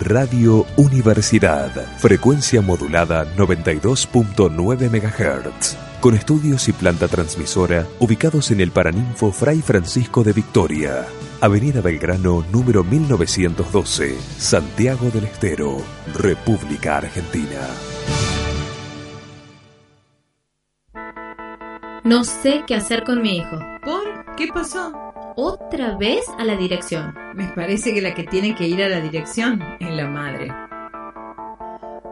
Radio Universidad, frecuencia modulada 92.9 MHz, con estudios y planta transmisora ubicados en el Paraninfo Fray Francisco de Victoria, Avenida Belgrano número 1912, Santiago del Estero, República Argentina. No sé qué hacer con mi hijo. ¿Por? ¿Qué pasó? Otra vez a la dirección. Me parece que la que tiene que ir a la dirección es la madre.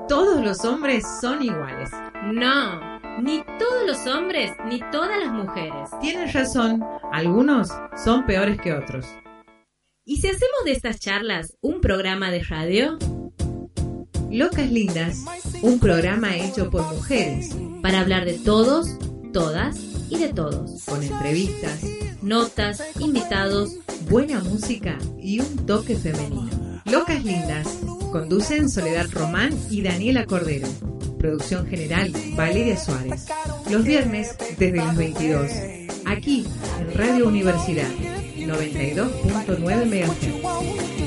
Todos los hombres son iguales. No, ni todos los hombres ni todas las mujeres. Tienes razón, algunos son peores que otros. ¿Y si hacemos de estas charlas un programa de radio? Locas Lindas, un programa hecho por mujeres. Para hablar de todos, todas y de todos. Con entrevistas, notas, invitados, buena música y un toque femenino. Locas Lindas. Conducen Soledad Román y Daniela Cordero. Producción general Valeria Suárez. Los viernes desde las 22. Aquí en Radio Universidad 92.9 MHz.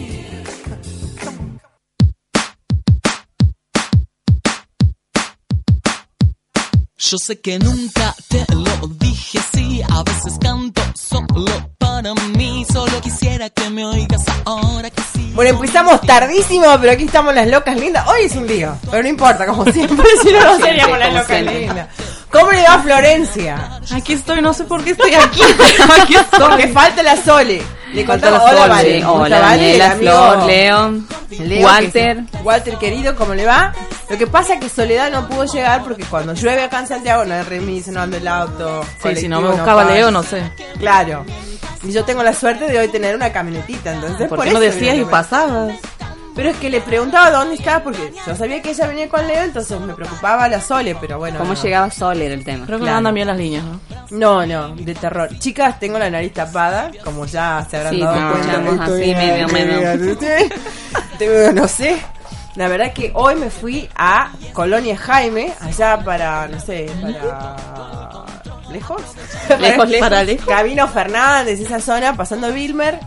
Yo sé que nunca te lo dije, sí, a veces canto solo para mí, solo quisiera que me oigas ahora que. Bueno, empezamos tardísimo, pero aquí estamos las locas lindas. Hoy es un día, pero no importa, como siempre, si no, no seríamos las locas lindas. ¿Cómo le va Florencia? Aquí estoy, no sé por qué estoy aquí. aquí estoy. Porque falta la Sole. Le contamos, hola, Vale. Hola, Daniela, Flor, Leo, Walter. Walter, querido, ¿cómo le va? Lo que pasa es que Soledad no pudo llegar porque cuando llueve acá en Santiago no hay remis, no anda el auto. Sí, si no me buscaba Leo, no sé. Claro. Y yo tengo la suerte de hoy tener una camionetita, entonces ¿Por, qué no decías y pasabas? Pero es que le preguntaba dónde estaba porque yo sabía que ella venía con Leo, entonces me preocupaba la Sole, pero bueno. ¿Cómo llegaba Sole era el tema? Creo que no andan bien las líneas, ¿no? No, no, de terror. Chicas, tengo la nariz tapada, como ya se habrán sí, dado cuenta. así, medio, medio. no sé. La verdad que hoy me fui a Colonia Jaime, allá para, no sé, para... ¿Lejos? Lejos, para lejos. Camino Fernández, esa zona, pasando Wilmer.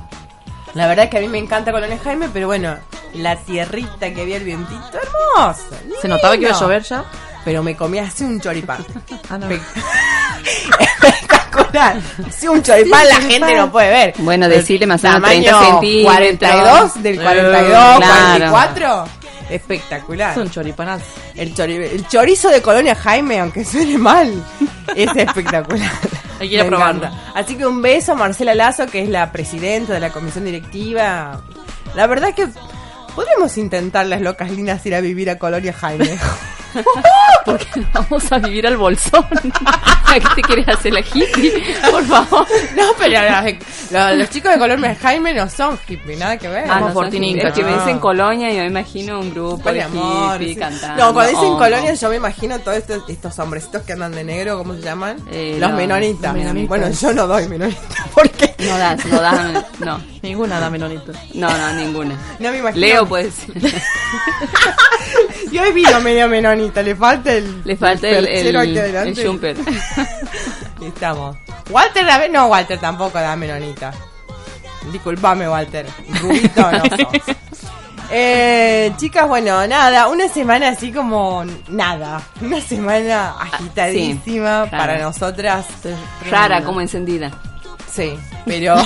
La verdad es que a mí me encanta Colonia Jaime, pero bueno, la tierrita que había el vientito, hermoso. ¿Se notaba que iba a llover ya? Pero me comí así un choripán. ah, no. Espectacular. Si un choripán la gente no puede ver. Bueno, decirle más o menos 30 centímetros. 42 del 42, 44. Espectacular. Es un choripanazo. El, chori el chorizo de Colonia Jaime, aunque suene mal, es espectacular. Hay que ir a probarlo. Así que un beso a Marcela Lazo, que es la presidenta de la comisión directiva. La verdad que podríamos intentar las locas lindas ir a vivir a Colonia Jaime. Porque vamos a vivir al bolsón. ¿A qué te quieres hacer la hippie? Por favor. No, pero los, los chicos de Colonia Jaime no son hippie, nada que ver. Ah, no, por Es que me dicen Colonia y yo me imagino un grupo de amor, hippie sí. cantando. No, cuando dicen Colonia yo me imagino todos estos, estos hombrecitos que andan de negro, ¿cómo se llaman? Eh, los no, menonitas. menonitas. Bueno, yo no doy menonitas. ¿Por qué? No das, no das, no. Ninguna da menonita. No, no, ninguna. No me imagino. Leo puede ser. Yo he visto medio menonita, le falta el. Le falta el, el, el, adelante. jumper. Estamos. Walter da no, Walter tampoco da menonita. Disculpame, Walter. Rubito no sos. Eh, chicas, bueno, nada, una semana así como nada. Una semana agitadísima sí, claro. para nosotras. Rara, como encendida. Sí, pero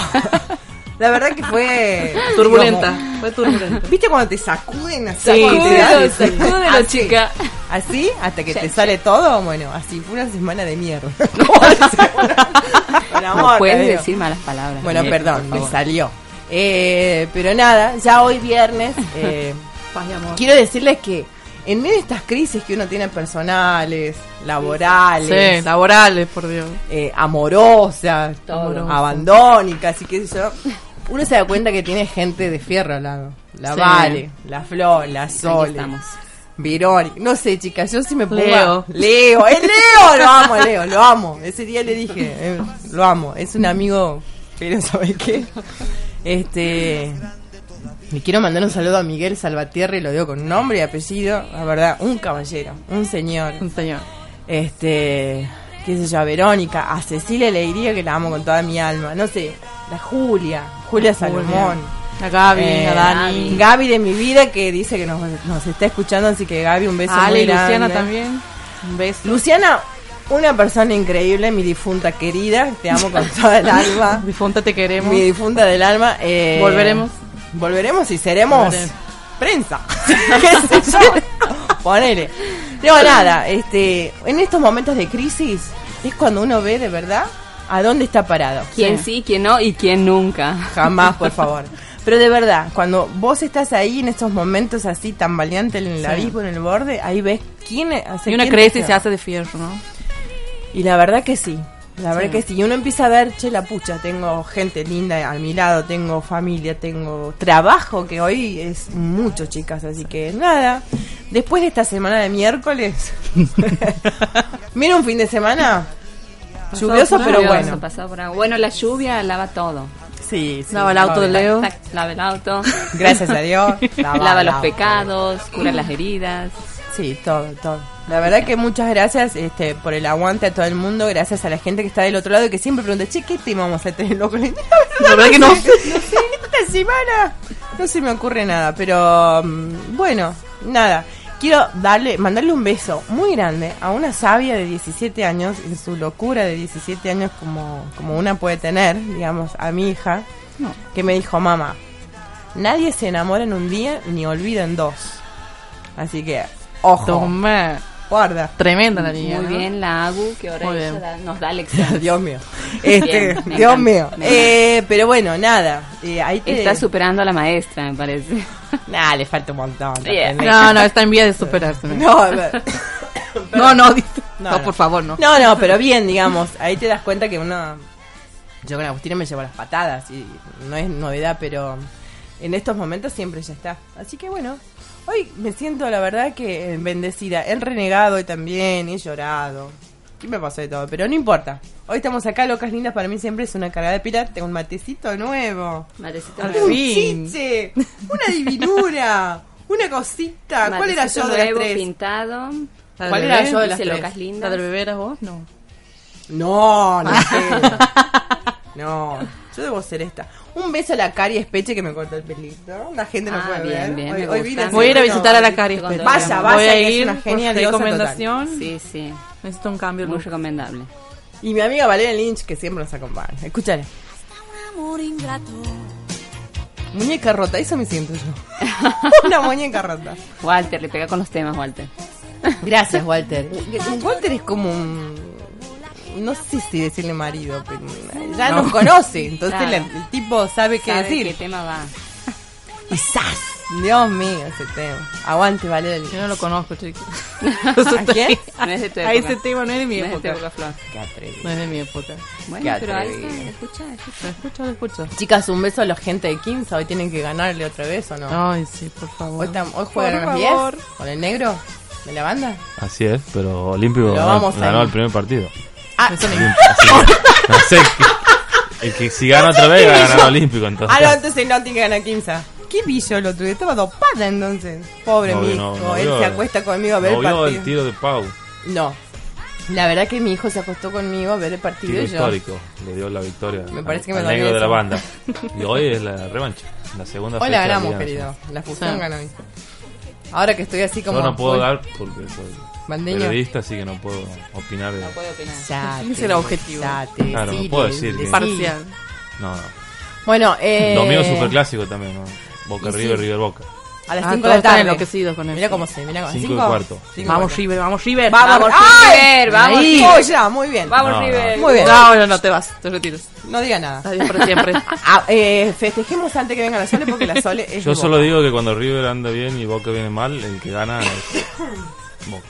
la verdad que fue Turbulenta, fue turbulenta. ¿Viste cuando te sacuden así? Sí, sacúdelo, sacúdelo, Así. chica. ¿Así? Hasta que te sale todo. Bueno, así fue una semana de mierda. Amor, No puedes decir malas palabras. Bueno, perdón, me salió. Eh, pero nada, ya hoy viernes. eh, Paz y amor. quiero decirles que en medio de estas crisis que uno tiene personales, laborales, Sí, laborales, por Dios. eh, amorosas, Todo. abandónicas y qué sé yo, uno se da cuenta que tiene gente de fierro al lado. La Sí. Vale, la Flor, la Sole, estamos. Verónica. No sé, chicas, yo sí me pongo. Leo. Leo, es Leo, lo amo, Leo, lo amo. Ese día le dije, eh, lo amo. Es un amigo, pero ¿sabes qué? Este. Le quiero mandar un saludo a Miguel Salvatierra y lo digo con nombre y apellido. La verdad, un caballero, un señor. Un señor. Este, qué sé yo, a Verónica, a Cecilia le diría que la amo con toda mi alma. No sé, la Julia, Julia Salomón. A Gaby, Eh, a Dani. Gaby de mi vida que dice que nos, nos está escuchando, así que Gaby, un beso A Ale muy Luciana grande. también. Un beso. Luciana, una persona increíble, mi difunta querida, te amo con toda el alma. Difunta, te queremos. Mi difunta del alma. eh, Volveremos. Volveremos y seremos Volveremos. prensa. ¿Qué sé yo? Ponele. No, nada, este, en estos momentos de crisis es cuando uno ve de verdad a dónde está parado. ¿Quién sí, quién no y quién nunca? Jamás, por favor. Pero de verdad, cuando vos estás ahí en estos momentos así tambaleante en el Sí. abismo, en el borde, ahí ves quién hace Y una quién crece y se hace de fierro, ¿no? Y la verdad que sí. La verdad Sí. que sí. Y uno empieza a ver, che, la pucha, tengo gente linda a mi lado, tengo familia, tengo trabajo, que hoy es mucho, chicas. Así que nada, después de esta semana de miércoles, mira un fin de semana lluvioso, pero bueno. Pasado por agua. Bueno, la lluvia lava todo. Sí, sí. Lava el auto Leo. Lava el auto. Gracias a Dios. Lava los pecados, cura las heridas. Sí, todo, todo. La verdad que muchas gracias este, por el aguante a todo el mundo, gracias a la gente que está del otro lado y que siempre pregunta, che, ¿qué tema vamos a tener loco? La verdad que no. esta semana no se me ocurre nada, pero mm, bueno, nada. Quiero darle, mandarle un beso muy grande a una sabia de 17 años, en su locura de 17 años como, como una puede tener, digamos, a mi hija, que me dijo, mamá, nadie se enamora en un día ni olvida en dos. Así que, ojo, Toma. Guarda. Tremenda la niña. Muy ¿no? bien, la Agu, que ahora ella da- nos da lecciones. Dios mío. Este, Bien, Dios mío. Eh, pero bueno, nada. eh, ahí te... Está superando a la maestra, me parece. Nah, le falta un montón. Yeah. No, no, está en vía de superarse. ¿no? No, No, no, no. por favor, no. no, no, pero bien, digamos. Ahí te das cuenta que uno. Yo con Agustina me llevo las patadas y no es novedad, pero en estos momentos siempre ya está. Así que bueno, hoy me siento la verdad que bendecida. He renegado hoy también, he llorado. ¿Qué me pasó de todo? Pero no importa. Hoy estamos acá, locas lindas. Para mí siempre es una cargada de pirata. Tengo un matecito nuevo. Matecito nuevo. Un chiche, una divinura, una cosita. ¿Cuál era yo de las nuevo, tres? pintado. ¿La ¿Cuál era yo de las tres? locas ¿La lindas. del bebé eras vos? No. No, no sé. No, yo debo ser esta. Un beso a la Cari Espeche que me cortó el pelito. La gente no Ah, puede bien, ver. bien, hoy, vine Voy a ir a visitar a la Cari. Espera. Vaya, vaya, Voy a que es ir una genia diosa recomendación. Sí, sí. Necesito un cambio. Muy look. recomendable. Y mi amiga Valeria Lynch que siempre nos acompaña. Escúchale. Muñeca rota, eso me siento yo. Una muñeca rota. Walter, le pega con los temas, Walter. Gracias, Walter. Walter es como un. No sé si decirle marido, pero ya nos conoce. Entonces Claro. el tipo sabe qué ¿Sabe decir. qué tema va? Y ¡zas! Dios mío, ese tema. Aguante, Valeria. Yo no lo conozco, chicos. ¿A quién? No es de tu A época. ese tema no es de mi No es de época. época, Flor. Qué. No es de mi época. Bueno, Qué pero ahí está, escucha, escucha. Lo escucho, lo escucho. Chicas, un beso a la gente de Quinza. Hoy tienen que ganarle otra vez o no. Ay, sí, por favor. Hoy, hoy juegan las 10 favor. con el negro de la banda. Así es, pero Olímpico Pero ganó, vamos ganó el primer partido. Ah, que- el que si gana otra vez va a ganar Olímpico. Entonces, ah, no, entonces no tiene que ganar Quinza. ¿Qué pillo el otro día? Estaba dopada entonces. Pobre No, mi hijo. no Él vio- se acuesta conmigo a ver no el partido. el tiro de Pau, No. La verdad que mi hijo se acostó conmigo a ver el partido tiro y yo. histórico. Le dio la victoria Me parece que al me dolió negro de la banda. Y hoy es la revancha, la segunda Hoy la ganamos, querido. La fusión Sí. ganó. Ahora que estoy así como. Yo no puedo full dar porque soy bandeño. periodista, así que no puedo opinar. de- Ya Ese te- era objetivo. ya te Claro, no puedo decir que-. Parcial. No, no. Bueno, eh. Lo mío es superclásico también, ¿no? Boca y sí. River, River Boca. A las Ah, 5 de todos la tarde. enloquecidos con Mira eso. cómo se, mira cómo Cinco y cinco- cuarto. cinco y Vamos, cuarto. River, vamos, River. Vamos, ¡Ay! River, vamos, Ahí. River. Oh, ya, muy bien. Vamos, No, no. River. Muy bien. No, no, no, te vas, te retiras. No diga nada. Adiós para siempre. Ah, eh, festejemos antes que venga la Sole porque la Sole es Yo de solo Boca. digo que cuando River anda bien y Boca viene mal, el que gana es Boca.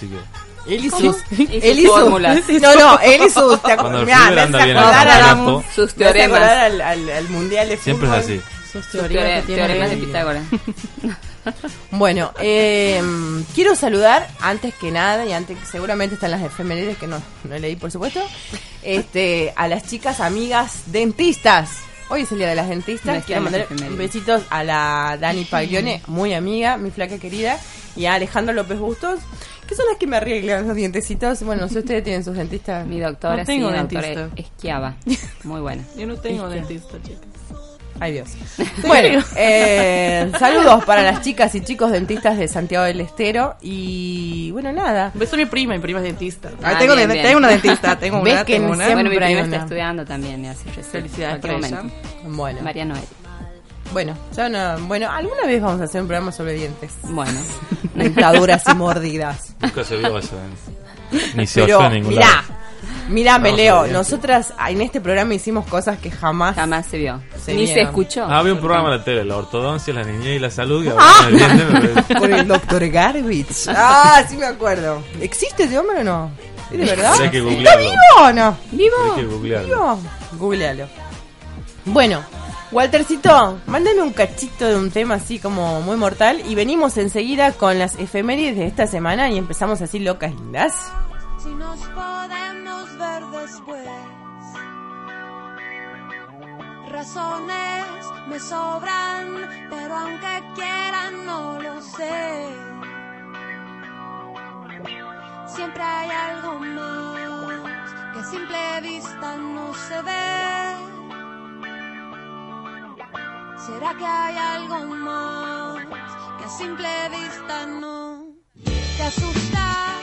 Así que Él y sus, él y fórmulas. No, no, él y sus. Te acu- Cuando el me anda bien en acordar el a la- campeonato, Sus teoremas. al, al, al mundial de siempre es fútbol. así. Sus Sus teorías teore- que tiene teoremas de. Pitágoras. Bueno, eh, quiero saludar antes que nada y antes que seguramente están las efemérides que no, no leí por supuesto, este, a las chicas amigas dentistas. Hoy es el día de las dentistas. Quiero mandar efemérides. besitos a la Dani Paglione, muy amiga, mi flaca querida, y a Alejandro López Bustos, que son las que me arreglan los dientecitos. Bueno, si ustedes tienen sus dentistas. Mi doctora, No tengo sí, doctora dentista. Esquiava. Muy buena. Yo no tengo Es que- dentista, chicas. Ay Dios. Bueno, eh, saludos para las chicas y chicos dentistas de Santiago del Estero. Y bueno, nada. Beso a mi prima, mi prima es dentista. Ah, tengo, bien, de- bien. tengo una dentista, tengo ¿Ves una, que tengo una. siempre Bueno, mi prima una. está estudiando también, me hace recién. Felicidades para momento. Bueno, María Noel. Bueno, ya no. Bueno, alguna vez vamos a hacer un programa sobre dientes. Bueno. Dentaduras y mordidas. Nunca se vio eso. ¿eh? Ni se Pero, oyó en ningún mirá, lado. mirá, me leo. dientes. Nosotras en este programa hicimos cosas que jamás. Jamás se vio. Se Ni se vieron. escuchó. Ah, había un programa en la tele, la ortodoncia, la niñez y la salud. Y hablaban del diente, me parece. Por el doctor Garbage. Ah, sí me acuerdo. ¿Existe ese hombre o no? ¿Es de verdad? Que ¿Está googlearlo. vivo o no? ¿Vivo? Hay que googlearlo. Vivo. Googlealo. Bueno, Waltercito, mándame un cachito de un tema así como muy mortal y venimos enseguida con las efemérides de esta semana y empezamos así locas lindas. Si nos podemos ver después. Razones me sobran, pero aunque quieran no lo sé. Siempre hay algo más que a simple vista no se ve. ¿Será que hay algo más que a simple vista no te asusta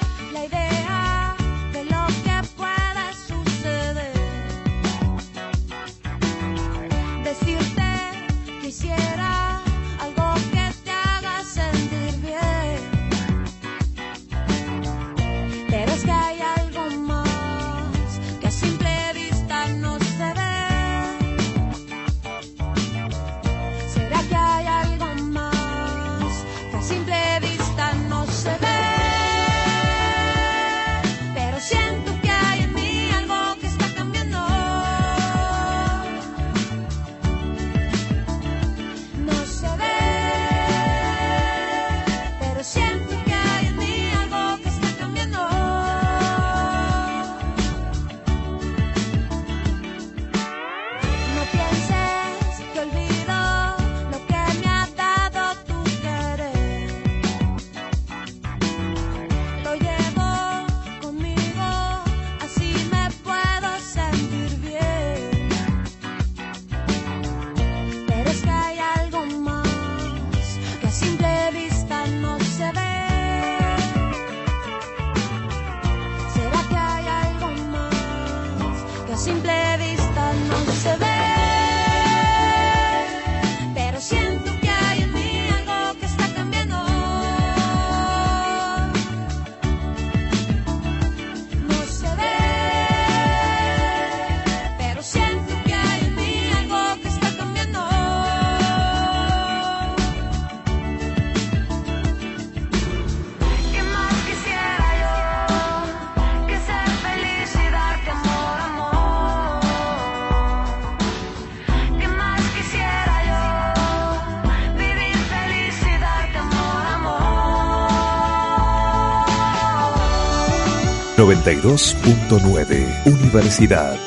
92.9 Universidad.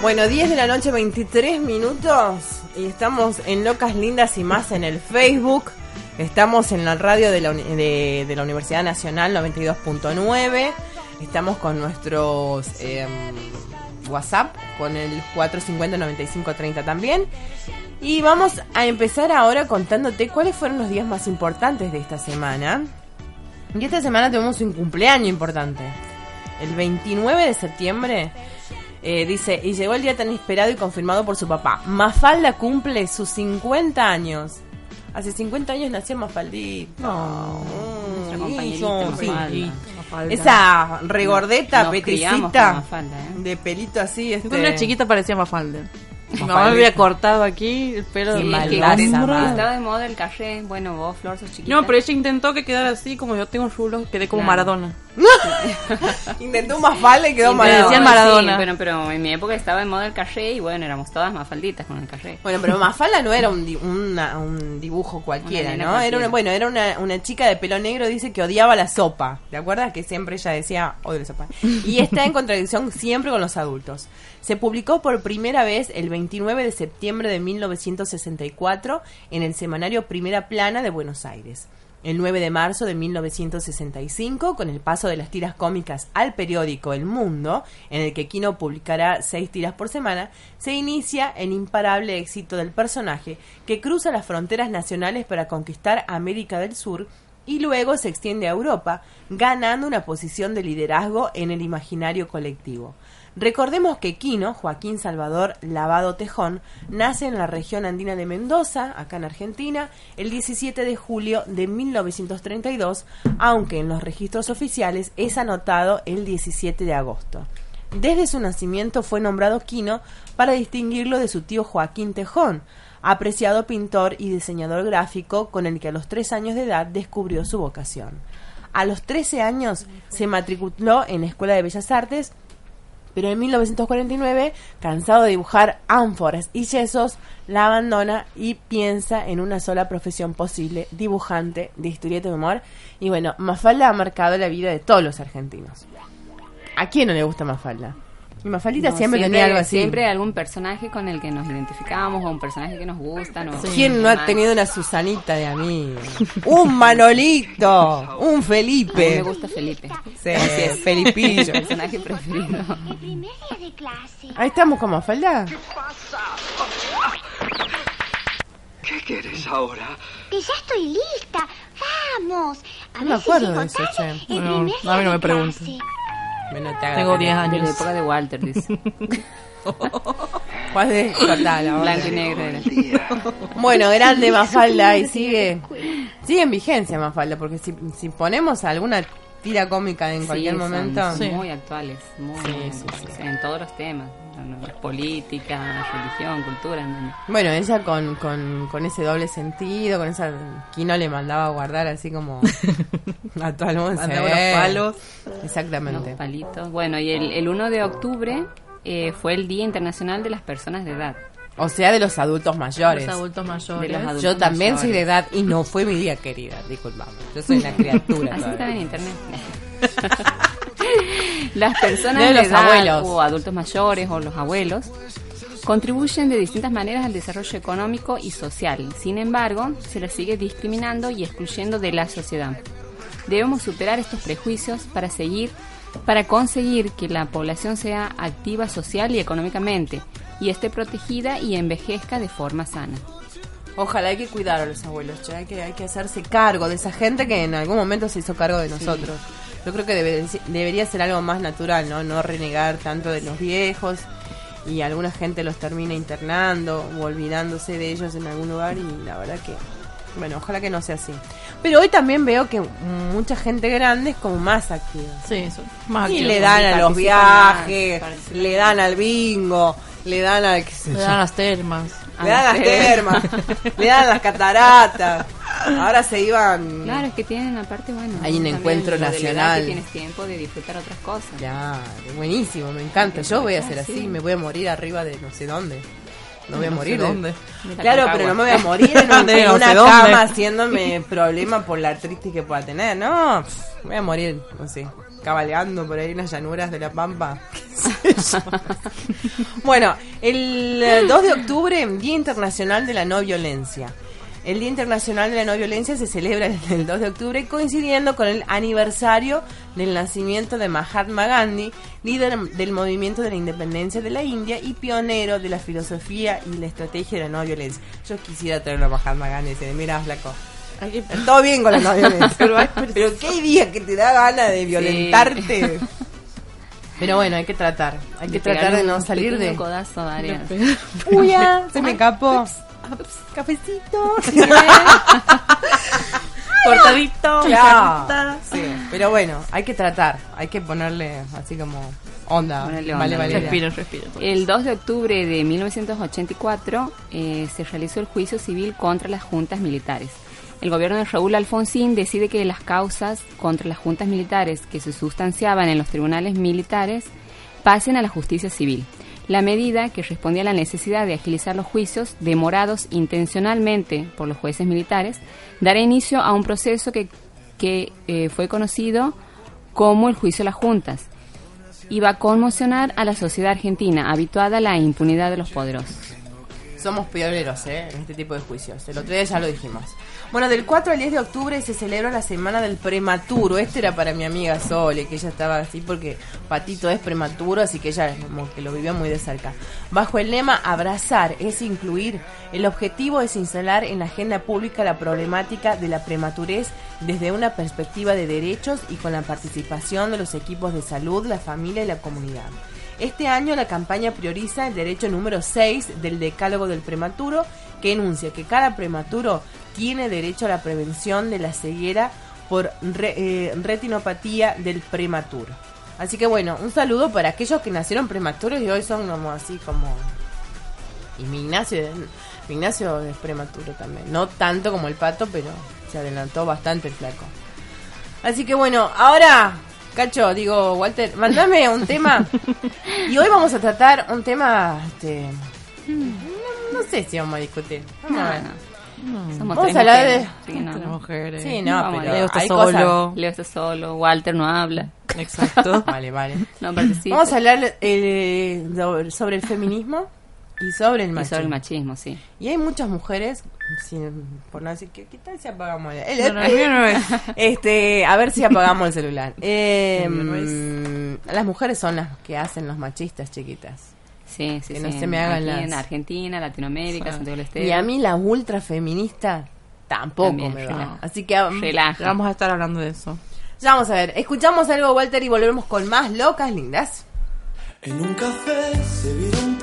Bueno, 10 de la noche, 23 minutos. Y estamos en Locas Lindas y más en el Facebook. Estamos en la radio de la, de la Universidad Nacional 92.9. Estamos con nuestros em, WhatsApp, con el 450-9530 también. Y vamos a empezar ahora contándote cuáles fueron los días más importantes de esta semana. Y esta semana tenemos un cumpleaños importante. El 29 de septiembre eh, dice, y llegó el día tan esperado y confirmado por su papá. Mafalda cumple sus 50 años. Hace 50 años nació Mafaldita. No, Nuestra compañerita hizo, sí, Mafalda. sí. Mafalda. Esa regordeta, Mafalda, ¿eh? de pelito así. Este, era chiquita parecía Mafalda. Mi mamá Mafalda. me había cortado aquí el pelo de es que estaba de moda el calle. Bueno, vos, Flor, sos chiquita. No, pero ella intentó que quedara así, como yo tengo rulo, quedé como Claro. Maradona. Intentó Mafalda y quedó mal. pero- decían sí, Maradona. bueno, pero en mi época estaba de moda el calle y bueno, éramos todas más falditas con el calle. Bueno, pero Mafalda no era un, di- una- un dibujo cualquiera, Una ¿no? Era una, bueno, era una, una chica de pelo negro, dice que odiaba la sopa. ¿Te acuerdas? Que siempre ella decía, odio la sopa. Y está en contradicción siempre con los adultos. Se publicó por primera vez el 29 de septiembre de 1964 en el semanario Primera Plana de Buenos Aires. el 9 de marzo de 1965, con el paso de las tiras cómicas al periódico El Mundo, en el que Kino publicará seis tiras por semana, se inicia el imparable éxito del personaje que cruza las fronteras nacionales para conquistar América del Sur y luego se extiende a Europa, ganando una posición de liderazgo en el imaginario colectivo. Recordemos que Quino, Joaquín Salvador Lavado Tejón, nace en la región andina de Mendoza, acá en Argentina, el 17 de julio de 1932, aunque en los registros oficiales es anotado el 17 de agosto. Desde su nacimiento fue nombrado Quino para distinguirlo de su tío Joaquín Tejón, apreciado pintor y diseñador gráfico con el que a los tres años de edad descubrió su vocación. A los 13 años se matriculó en la Escuela de Bellas Artes pero en 1949, cansado de dibujar ánforas y yesos, la abandona y piensa en una sola profesión posible, dibujante de historieta de humor. Y bueno, Mafalda ha marcado la vida de todos los argentinos. ¿A quién no le gusta Mafalda? Y Mafaldita No, siempre, tenía algo así. Siempre algún personaje con el que nos identificamos o un personaje que nos gusta. ¿no? ¿Quién no ha tenido una Susanita de amigo? Un Manolito, un A mí Felipe. me gusta Felipe. Sí, Así es. Felipillo. Mi personaje preferido. Ahí estamos con Mafalda. ¿Qué quieres ahora? Que ya estoy lista. Vamos. A No me si acuerdo de eso, che. No, a mí no me preguntes. Bueno, te Tengo la 10 pena. De la años. época de Walter, dice. ¿Cuál de total? Blanco y negro era. Bueno, grande Mafalda y sigue sigue en vigencia Mafalda porque si, si ponemos alguna tira cómica en Sí, cualquier son- momento muy actuales, muy, Sí, sí, sí. en todos los temas, no, política, religión, cultura, no, no. bueno ella con, con, con ese doble sentido con esa Kino le mandaba a guardar así como a todo el mundo Mandaba los palos. exactamente unos palitos. Bueno, y el, el 1 de octubre eh, fue el Día Internacional de las Personas de Edad. o sea de los adultos mayores Los adultos mayores. De los adultos yo también mayores. soy de edad y no fue mi día querida disculpame yo soy una criatura Así todavía. estaba en internet. Las personas De de, los edad abuelos. o adultos mayores o los abuelos contribuyen de distintas maneras al desarrollo económico y social. Sin embargo, se las sigue discriminando y excluyendo de la sociedad. Debemos superar estos prejuicios para seguir para conseguir que la población sea activa social y económicamente y esté protegida y envejezca de forma sana. Ojalá hay que cuidar a los abuelos, che, hay que, hay que hacerse cargo de esa gente que en algún momento se hizo cargo de nosotros. Yo creo que debe- debería ser algo más natural, ¿no? No renegar tanto de los viejos y alguna gente los termina internando o olvidándose de ellos en algún lugar y la verdad que, bueno, ojalá que no sea así. Pero hoy también veo que mucha gente grande es como más activa. Sí, son más Y activos. le dan a los más, viajes, le dan al bingo, le dan al... Le dan las termas. Le dan las termas, le dan las cataratas. Ahora se iban. Claro, es que tienen aparte, bueno. Hay un encuentro nacional. Que tienes tiempo de disfrutar otras cosas. Ya, buenísimo, me encanta. Yo voy a hacer así, Sí. me voy a morir arriba de no sé dónde. No voy a No morir. de- dónde. De la Claro, pero no me voy a morir en, un- no una dónde. cama haciéndome problema por la artritis que pueda tener. No, voy a morir, no sé, cabalgando por ahí en las llanuras de la Pampa. Bueno, el eh, 2 de octubre, Día Internacional de la No Violencia. El Día Internacional de la No Violencia se celebra el 2 de octubre coincidiendo con el aniversario del nacimiento de Mahatma Gandhi, líder del movimiento de la independencia de la India y pionero de la filosofía y la estrategia de la no violencia. Yo quisiera traerlo a Mahatma Gandhi y decirle, mira, flaco, Todo bien con la no violencia, Pero pero qué día que te da ganas de violentarte. Pero bueno, hay que tratar, hay que tratar de no un salir de... codazo a Arias. Uy, ya, se me escapó. Cafecito. Cortadito. Claro. Sí, pero bueno, hay que tratar, hay que ponerle así como onda. Ponerle vale, vale. Respiro, respiro. El 2 de octubre de 1984 eh, se realizó el juicio civil contra las juntas militares. El gobierno de Raúl Alfonsín decide que las causas contra las juntas militares que se sustanciaban en los tribunales militares pasen a la justicia civil. La medida, que respondía a la necesidad de agilizar los juicios demorados intencionalmente por los jueces militares, dará inicio a un proceso que, eh, fue conocido como el juicio de las juntas y va a conmocionar a la sociedad argentina, habituada a la impunidad de los poderosos. somos pioneros ¿eh? en este tipo de juicios. El otro día ya lo dijimos. Bueno, del 4 al 10 de octubre se celebra la semana del prematuro. Este era para mi amiga Sole, que ella estaba así porque Patito es prematuro, así que ella que lo vivió muy de cerca. Bajo el lema Abrazar es incluir, el objetivo es instalar en la agenda pública la problemática de la prematurez desde una perspectiva de derechos y con la participación de los equipos de salud, la familia y la comunidad. Este año la campaña prioriza el derecho número 6 del Decálogo del Prematuro, que enuncia que cada prematuro tiene derecho a la prevención de la ceguera por eh, retinopatía del prematuro. Así que bueno, un saludo para aquellos que nacieron prematuros y hoy son como así como... Y mi Ignacio, mi Ignacio es prematuro también. No tanto como el pato, pero se adelantó bastante el flaco. Así que bueno, ahora, Cacho, digo, Walter, mandame un tema. Y hoy vamos a tratar un tema, este, no, no sé si vamos a discutir. Vamos a ver. Somos Vamos tres a hablar de... mujeres, sí, no, mujeres. Sí, no, Vamos, pero Leo está hay solo. cosas- Leo está solo, Walter no habla. Exacto. Vale, vale. No participa. Vamos a hablar eh, sobre el feminismo y sobre el Y machismo. sobre el machismo, sí. Y hay muchas mujeres, sin- por no decir, ¿qué, qué tal si apagamos el, No, no, el mío no es. Este, a ver si apagamos el celular. Eh, El mío no es. las mujeres son las que hacen los machistas, chiquitas. Sí, sí, Que sí. no se me hagan Aquí en las- Argentina, Latinoamérica, Santiago del Estero. Y a mí la ultra feminista tampoco También, me va. Así que Relaja. Vamos a estar hablando de eso. ya vamos a ver. Escuchamos algo, Walter, y volvemos con más locas lindas. En un café se vieron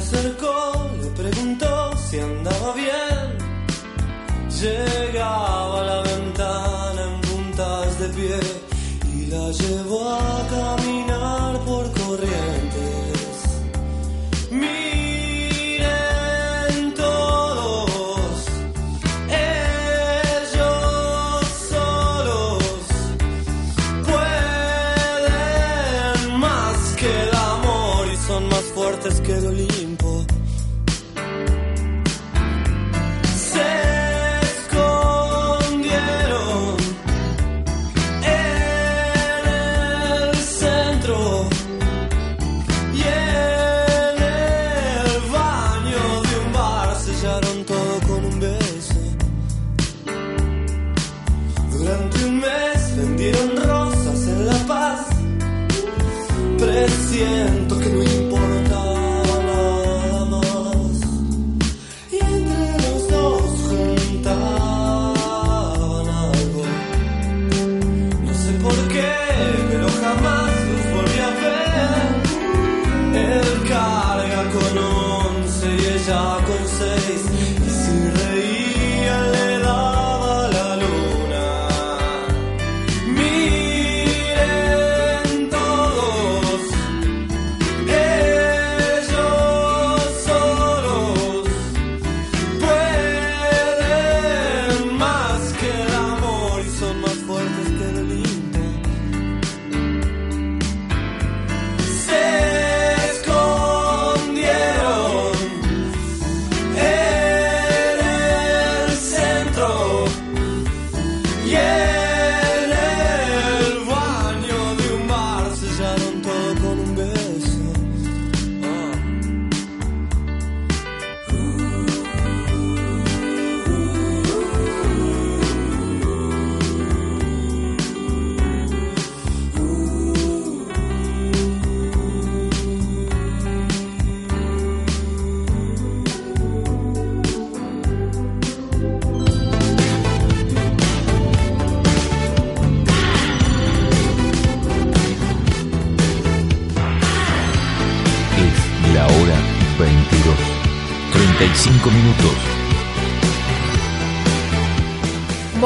acercó, le preguntó si andaba bien. Llegaba a la ventana en puntas de pie y la llevó a caminar por corrientes.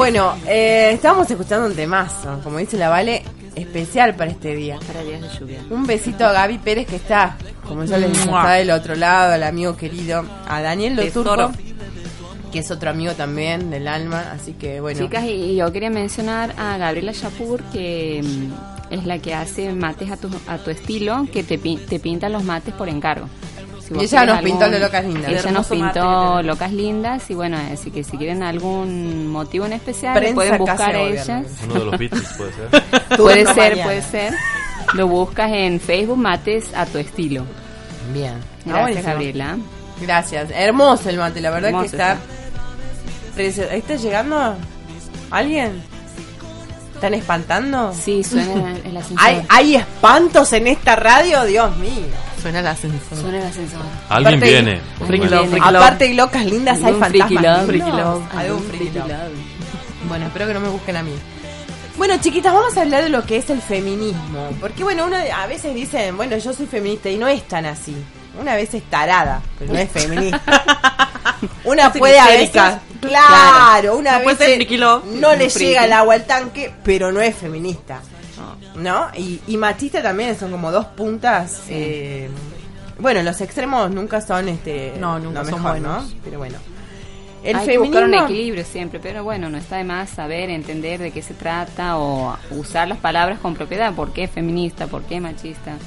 Bueno, eh, estábamos escuchando un temazo, como dice la Vale, especial para este día. Para días de lluvia. Un besito a Gaby Pérez que está, como yo les dije, está del otro lado, al amigo querido, a Daniel Loturco, que es otro amigo también del alma, así que bueno. Chicas, y yo quería mencionar a Gabriela Shapur, que mm, es la que hace mates a tu, a tu estilo, que te, te pinta los mates por encargo. Si Y ella nos pintó lo Locas Lindas. Ella El nos pintó Locas Lindas y bueno, así que si quieren algún motivo en especial, Prensa pueden buscar a ellas. Uno de los Beatles puede ser. puede ser, mañana. puede ser. Lo buscas en Facebook Mates a tu estilo. Bien. Gracias, buenísimo. Gabriela. Gracias. Hermoso el mate, la verdad Hermoso que está. está. precio- ¿Ahí ¿Está llegando alguien? ¿Están espantando? Sí, suena el ascensor. ¿Hay, ¿Hay espantos en esta radio? Dios mío. Suena el ascensor. Suena el ascensor. Alguien Aparte- viene. Friki Bueno. love, friki love. Aparte de locas lindas, hay fantasmas. love. lindos. Friki love. Algún Algún friki friki love. love. Bueno, espero que no me busquen a mí. Bueno, chiquitas, vamos a hablar de lo que es el feminismo. Porque, bueno, uno a veces dicen, bueno, yo soy feminista y no es tan así. Una vez es tarada, pero no es feminista. Una puede a veces. Claro, una vez no le Friki. llega el agua al tanque, pero no es feminista. ¿No? Y, y machista también son como dos puntas. eh, bueno, los extremos nunca son este No, nunca lo son mejor, buenos. ¿no? Pero bueno. El Hay que buscar un feminismo equilibrio siempre, pero bueno, no está de más saber, entender de qué se trata o usar las palabras con propiedad. ¿Por qué feminista? ¿Por qué machista?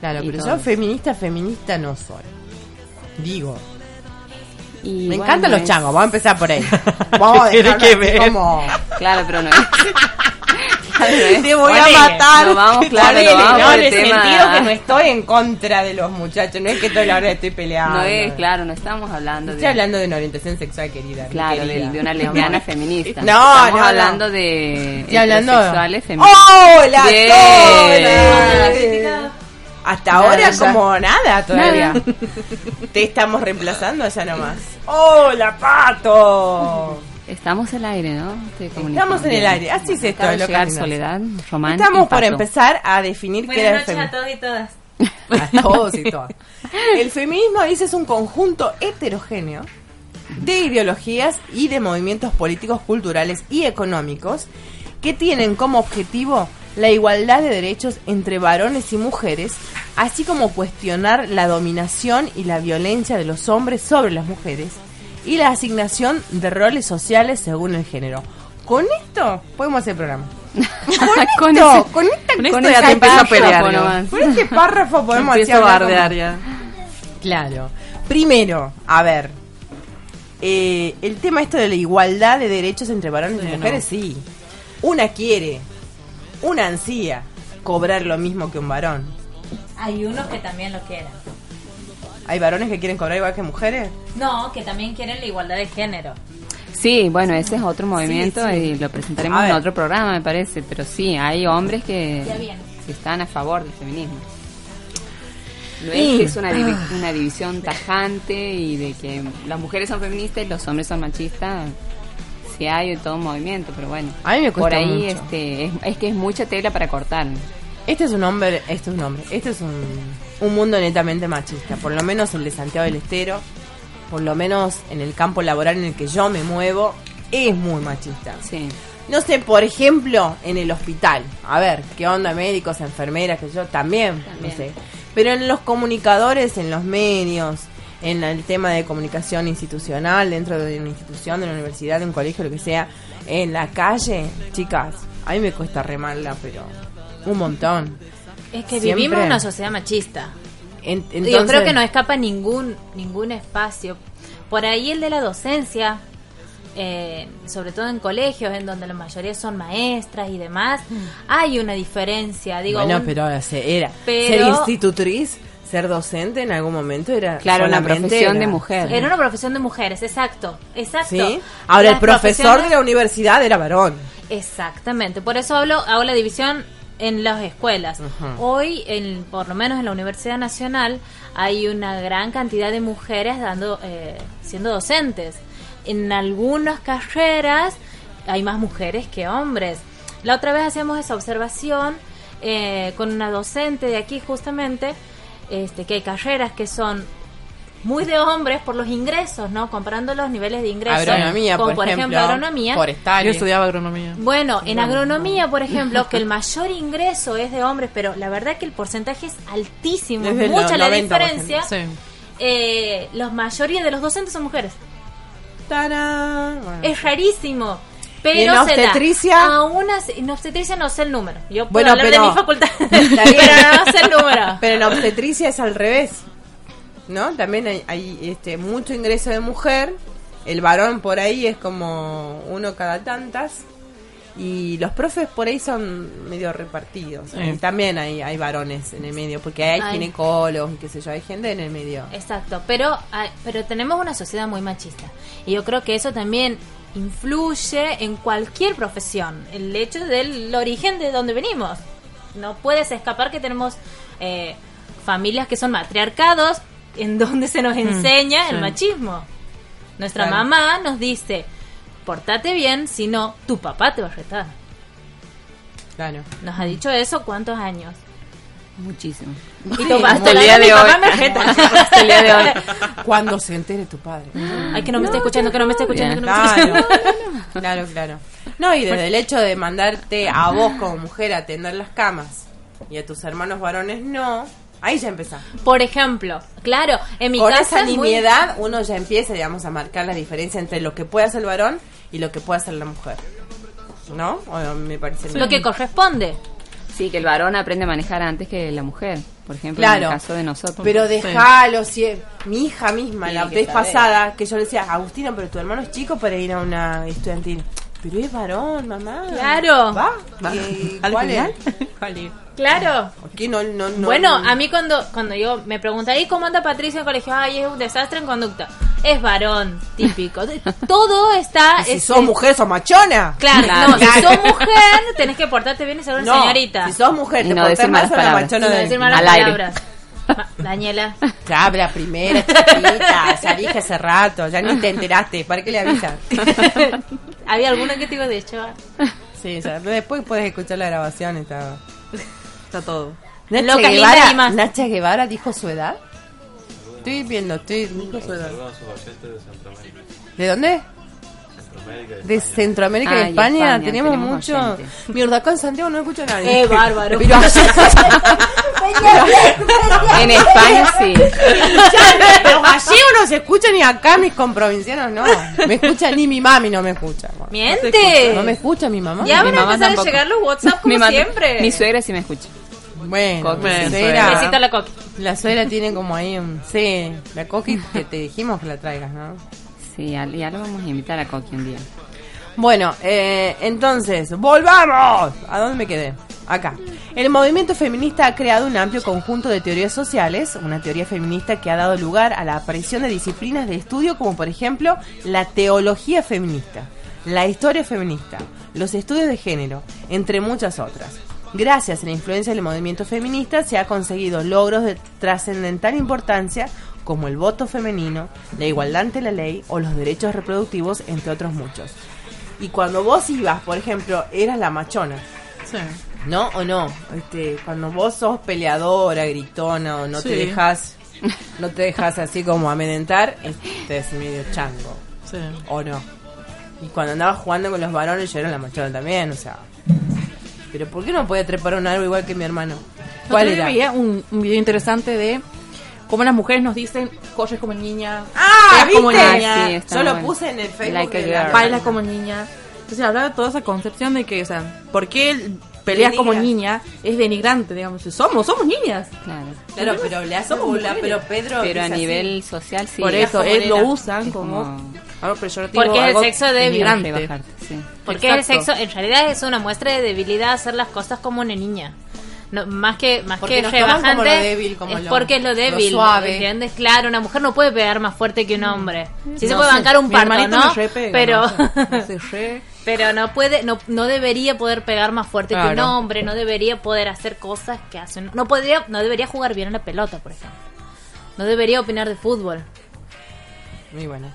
Claro, y pero todo. yo feminista, feminista no soy. Digo. Y Me bueno, encantan los es- changos, vamos a empezar por ahí. Vamos a ¿Qué tiene dejarlo que ver? como... Claro, pero no es. Claro, no Te voy a matar. No vamos, claro, Ponele, no vamos no, en el tema- sentido que no estoy en contra de los muchachos. No es que toda la hora estoy peleando. No es, claro, no estamos hablando Estoy de... hablando de una orientación sexual querida. Claro, de, querida. de una lesbiana feminista. No, Estamos no, no. hablando de Estoy hablando- heterosexuales feministas. ¡Hola, hola! Hasta ahora ya. como nada todavía. Nada. Te estamos reemplazando ya nomás. ¡Hola, Pato! Estamos al aire, ¿no? Estamos en el aire, así es esto, Acaba de loca llegar linda. Soledad, Román Estamos por empezar a definir qué era Buenas el noches a feminismo. todos y todas. A todos y todas. El feminismo, dice, es un conjunto heterogéneo de ideologías y de movimientos políticos, culturales y económicos que tienen como objetivo la igualdad de derechos entre varones y mujeres, así como cuestionar la dominación y la violencia de los hombres sobre las mujeres y la asignación de roles sociales según el género. Con esto podemos hacer programa. Con esto, ese- con esta Con con ya te empieza a pelear. Con este párrafo podemos Empiezo a bardear ya. Claro. Primero, a ver. eh, el tema esto de la igualdad de derechos entre varones y mujeres, sí. Una quiere, una ansía cobrar lo mismo que un varón. Hay unos que también lo quieren. ¿Hay varones que quieren cobrar igual que mujeres? No, que también quieren la igualdad de género. Sí, bueno, ese es otro movimiento sí. y lo presentaremos en otro programa, me parece. Pero sí, hay hombres que, están a favor del feminismo. No es que es una, divi- una división tajante y de que las mujeres son feministas y los hombres son machistas. Sí hay todo un movimiento, pero bueno. A mí me Por cuesta ahí mucho. este es, es que es mucha tela para cortar. Este es un hombre, este es un hombre, este es un, un mundo netamente machista, por lo menos el de Santiago del Estero, por lo menos en el campo laboral en el que yo me muevo, es muy machista. Sí. No sé, por ejemplo, en el hospital. A ver, ¿qué onda médicos, enfermeras, que yo también, También. no sé. Pero en los comunicadores, en los medios, en el tema de comunicación institucional, dentro de una institución, de una universidad, de un colegio, lo que sea, en la calle, chicas, a mí me cuesta remarla, pero un montón. Es que Siempre. vivimos en una sociedad machista. En- Yo entonces- creo que no escapa ningún ningún espacio. Por ahí el de la docencia, eh, sobre todo en colegios, en donde la mayoría son maestras y demás, hay una diferencia. Digo, bueno, un- pero se era. pero- Ser institutriz, ser docente en algún momento era. Claro, una profesión era- de mujer. era una profesión de mujeres, exacto, exacto. ¿Sí? Ahora, el profesor de la universidad era varón. Exactamente, por eso hablo, hago la división en las escuelas. Hoy, en, por lo menos en la Universidad Nacional, hay una gran cantidad de mujeres dando, eh, siendo docentes. En algunas carreras hay más mujeres que hombres. La otra vez hacíamos esa observación eh, con una docente de aquí justamente, este, que hay carreras que son muy de hombres por los ingresos, ¿no? Comparando los niveles de ingresos. Agronomía, como por por ejemplo, ejemplo, agronomía. forestales. Yo estudiaba agronomía. Bueno, en agronomía, por ejemplo, que el mayor ingreso es de hombres, pero la verdad que el porcentaje es altísimo, Es mucha la 90%. diferencia. Sí. Eh, la mayoría de los docentes son mujeres. ¡Tarán! Bueno. Es rarísimo. ¿Y en Pero se da. obstetricia? Aún así- en obstetricia no sé el número. Yo puedo Bueno, hablar pero- de mi facultad, pero no sé el número. Pero en obstetricia es al revés. ¿no? También hay, hay, este, mucho ingreso de mujer. El varón por ahí es como uno cada tantas. Y los profes por ahí son medio repartidos. Sí. Y también hay, hay varones en el medio, porque hay Ay. ginecólogos y qué sé yo, hay gente en el medio. Exacto, pero, hay- pero tenemos una sociedad muy machista. Y yo creo que eso también influye en cualquier profesión. El hecho del origen de donde venimos. No puedes escapar que tenemos eh, familias que son matriarcados, en donde se nos enseña el sí. machismo. Nuestra Claro. mamá nos dice, portate bien, si no, tu papá te va a retar. Claro. Nos ha dicho eso cuántos años. Muchísimo. Y papá, Hasta el día de hoy. Hasta el día de hoy. Cuando se entere tu padre. Ay, que no me esté escuchando, que no me esté escuchando, que no me esté Claro, escuchando. claro, claro. No, y desde el hecho de mandarte a vos como mujer a tender las camas y a tus hermanos varones no, ahí ya empezás. Por ejemplo, claro, en mi Con casa esa es muy- nimiedad uno ya empieza, digamos, a marcar la diferencia entre lo que puede hacer el varón y lo que puede hacer la mujer. ¿No? O me parece lo que corresponde. Sí, que el varón aprende a manejar antes que la mujer, por ejemplo, en el caso de nosotros. pero déjalo, si mi hija misma, Sí, la vez pasada, que yo le decía, Agustina, pero tu hermano es chico para ir a una estudiantil. Pero es varón, mamá. Claro. ¿Va? Va. ¿Y ¿Al ¿Cuál final? es? Claro. ¿Por qué no, no, no- bueno, a mí cuando cuando yo me preguntan, ¿y cómo anda Patricia en el colegio? Ay, es un desastre en conducta. Es varón, típico. Todo está... Y si es- sos mujer, sos machona. Claro, Claro. no, si sos mujer, tenés que portarte bien y ser una No, señorita. Si sos mujer, Y te no portás decir más malas palabras. machona Y no de- decir malas al aire. Ma- Daniela. La primera, chiquita. Ya dije hace rato, ya ni te enteraste. ¿Para qué le avisas? ¿Había alguna que te iba de hecho? Sí, ya. Después puedes escuchar la grabación. Está... Está todo. Nacha y Guevara, más. Nacha Guevara dijo su edad. Estoy viendo, estoy. A sus oyentes de Centroamérica. ¿De? Centroamérica y De España. Y Ah, y España, España, tenemos, tenemos mucho. oyentes. Mierda, acá en Santiago no escucho a nadie. Eh, bárbaro. Pero En España sí. Pero allí uno se escucha ni acá mis comprovincianos no. Me escucha ni mi mami no me escucha. ¡Miente! No me escucha mi mamá. Ya Mi van a empezar a tampoco. llegar los WhatsApp como Mi siempre. Mi suegra sí me escucha. Bueno, sí, suegra, a la coqui. la suegra tiene como ahí un... Sí, la coqui que te dijimos que la traigas, ¿no? Sí, ya, lo vamos a invitar a Coqui día. Bueno, eh, entonces, volvamos. ¿A dónde me quedé? Acá. El movimiento feminista ha creado un amplio conjunto de teorías sociales, una teoría feminista que ha dado lugar a la aparición de disciplinas de estudio como por ejemplo la teología feminista, la historia feminista, los estudios de género, entre muchas otras. Gracias a la influencia del movimiento feminista se ha conseguido logros de trascendental importancia como el voto femenino, la igualdad ante la ley o los derechos reproductivos, entre otros muchos. Y cuando vos ibas, por ejemplo, eras la machona, Sí. ¿no? ¿O no? Este, cuando vos sos peleadora, gritona o no te dejas no te dejas así como amedrentar, este es medio chango, Sí. ¿o no? Y cuando andabas jugando con los varones yo era la machona también, o sea. Pero ¿por qué no podía trepar un árbol igual que mi hermano? ¿Cuál día era? veía un, un video interesante de cómo las mujeres nos dicen corres como niña, Ah, como ¿viste? niña, Ah, sí, Yo lo bueno. puse en el Facebook. Like de la- bailas como niña. Entonces hablaba de toda esa concepción de que, o sea, ¿por qué el- peleas como niña es denigrante, digamos? Somos, somos niñas. Claro. Claro, pero le hace Somos burla, pero Pedro Pero a así. nivel social sí. Por es eso, como eh, lo usan Es como, como- algo. Porque es el sexo débil. sí. Porque el Exacto. sexo, en realidad es una muestra de debilidad hacer las cosas como una niña. No, más que más Porque que nos toman como rebajante lo débil, como es lo- porque es lo lo débil, suave. ¿entiendes? Claro, una mujer no puede pegar más fuerte que un hombre. Sí se puede sé, bancar un parto, ¿no? me repega, pero ¿no? Pero no puede no no debería poder pegar más fuerte que un hombre, no debería poder hacer cosas que hacen no podría no debería jugar bien a la pelota, por ejemplo. No debería opinar de fútbol. Muy bueno.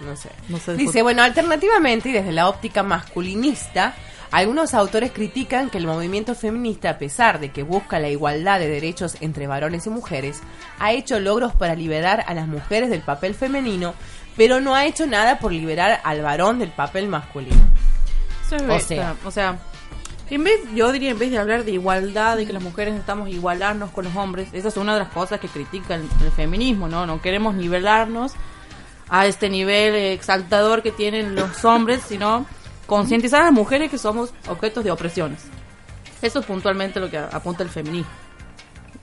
No sé. No sé Dice, fútbol. bueno, alternativamente y desde la óptica masculinista, algunos autores critican que el movimiento feminista, a pesar de que busca la igualdad de derechos entre varones y mujeres, ha hecho logros para liberar a las mujeres del papel femenino, pero no ha hecho nada por liberar al varón del papel masculino. Eso es O sea. o sea, en vez, yo diría, en vez de hablar de igualdad, de que las mujeres necesitamos igualarnos con los hombres, esa es una de las cosas que critica el, el feminismo, ¿no? No queremos nivelarnos a este nivel exaltador que tienen los hombres, sino concientizar a las mujeres que somos objetos de opresiones. Eso es puntualmente lo que apunta el feminismo.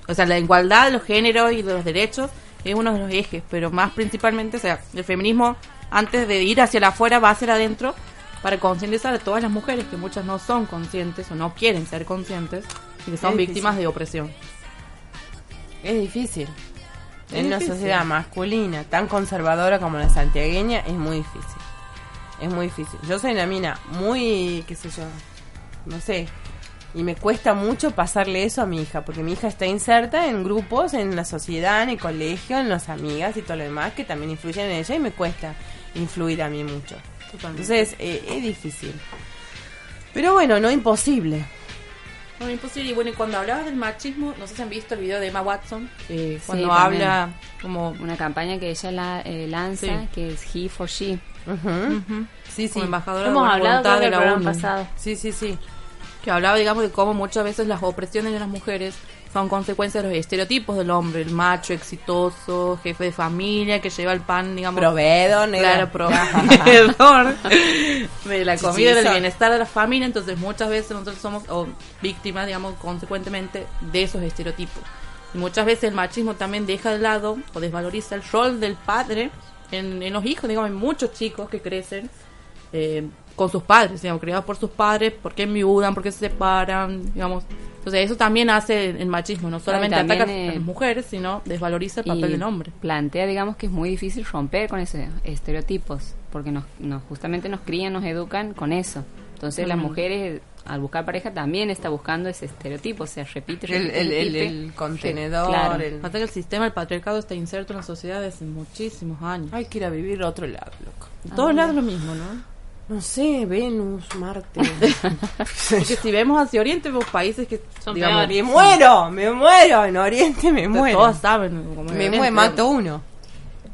O sea, la igualdad de los géneros y de los derechos es uno de los ejes, pero más principalmente, o sea, el feminismo antes de ir hacia la afuera va hacia adentro para concientizar a todas las mujeres que muchas no son conscientes o no quieren ser conscientes y que son Es víctimas difícil. de opresión. Es difícil. Es en una sociedad masculina tan conservadora como la santiagueña es muy difícil. Es muy difícil. Yo soy una mina muy, qué sé yo, no sé. Y me cuesta mucho pasarle eso a mi hija, porque mi hija está inserta en grupos, en la sociedad, en el colegio, en las amigas y todo lo demás que también influyen en ella y me cuesta influir a mí mucho. Entonces eh, es difícil. Pero bueno, no imposible. No, imposible. Y bueno, y cuando hablabas del machismo, no sé si han visto el video de Emma Watson, eh, cuando Sí, también. habla como... Una campaña que ella la, eh, lanza, Sí. que es He for She. Ujú. Sí, como embajadora Hemos de buena hablado, voluntad de la programa ONU. pasado. Sí, sí, sí. Que hablaba, digamos, de cómo muchas veces las opresiones de las mujeres son consecuencias de los estereotipos del hombre, el macho exitoso, jefe de familia, que lleva el pan, digamos... Proveedor. Claro, proveedor de la Sí, comida y sí, del bienestar de la familia. Entonces, muchas veces nosotros somos o, víctimas, digamos, consecuentemente de esos estereotipos. Y muchas veces el machismo también deja de lado o desvaloriza el rol del padre en, en los hijos. Digamos, hay muchos chicos que crecen eh, con sus padres, digamos, criados por sus padres, porque enviudan, porque se separan, digamos. Entonces, eso también hace el machismo, no solamente ataca a las mujeres, sino desvaloriza el papel del hombre. plantea, digamos, que es muy difícil romper con esos estereotipos, porque nos, nos justamente nos crían, nos educan con eso. Entonces, las mujeres, al buscar pareja, también está buscando ese estereotipo, se repite, El- repite, el- el- repite. el contenedor, Sí, claro. el- que el sistema del patriarcado está inserto en la sociedad desde muchísimos años. Hay que ir a vivir a otro lado, loco. En todos lados lo mismo, ¿no? No sé, Venus, Marte. Porque si vemos hacia Oriente, vemos países que Son digamos, me muero, me muero. En Oriente me muero. Todos saben. Como me muero, mato uno.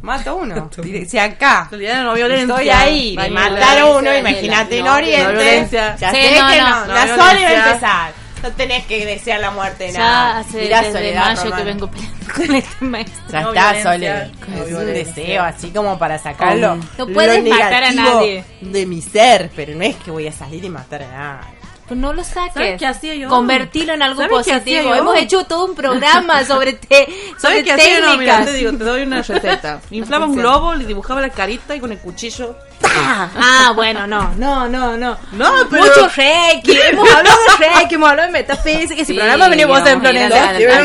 Mato uno. Si acá no violencia. estoy ahí No de hay matar violencia, uno, no, imagínate en Oriente. no violencia. Ya sé que no, la. Sony va a empezar. No tenés que desear la muerte de Ya nada. hace Mirá, desde Soledad mayo Román. que vengo peleando con este maestro. Ya No está, Sole. no es un deseo así como para sacarlo. No puedes matar a nadie. De mi ser, pero no es que voy a salir y matar a nadie. Pues no lo saques. ¿Sabes qué hacía yo? Convertilo en algo ¿Sabes qué hacía positivo. yo? Hemos hecho todo un programa sobre, te, sobre ¿Sabes qué hacía? No, mira, técnicas. te digo, te doy una receta. Inflaba un globo, le dibujaba la carita y con el cuchillo. Ah, ah, bueno, no, no, no, no. No, pero. Mucho reiki. Hemos hablado de reiki, hemos hablado de metafísica. Ese Sí, programa venimos vamos en a hablando. creo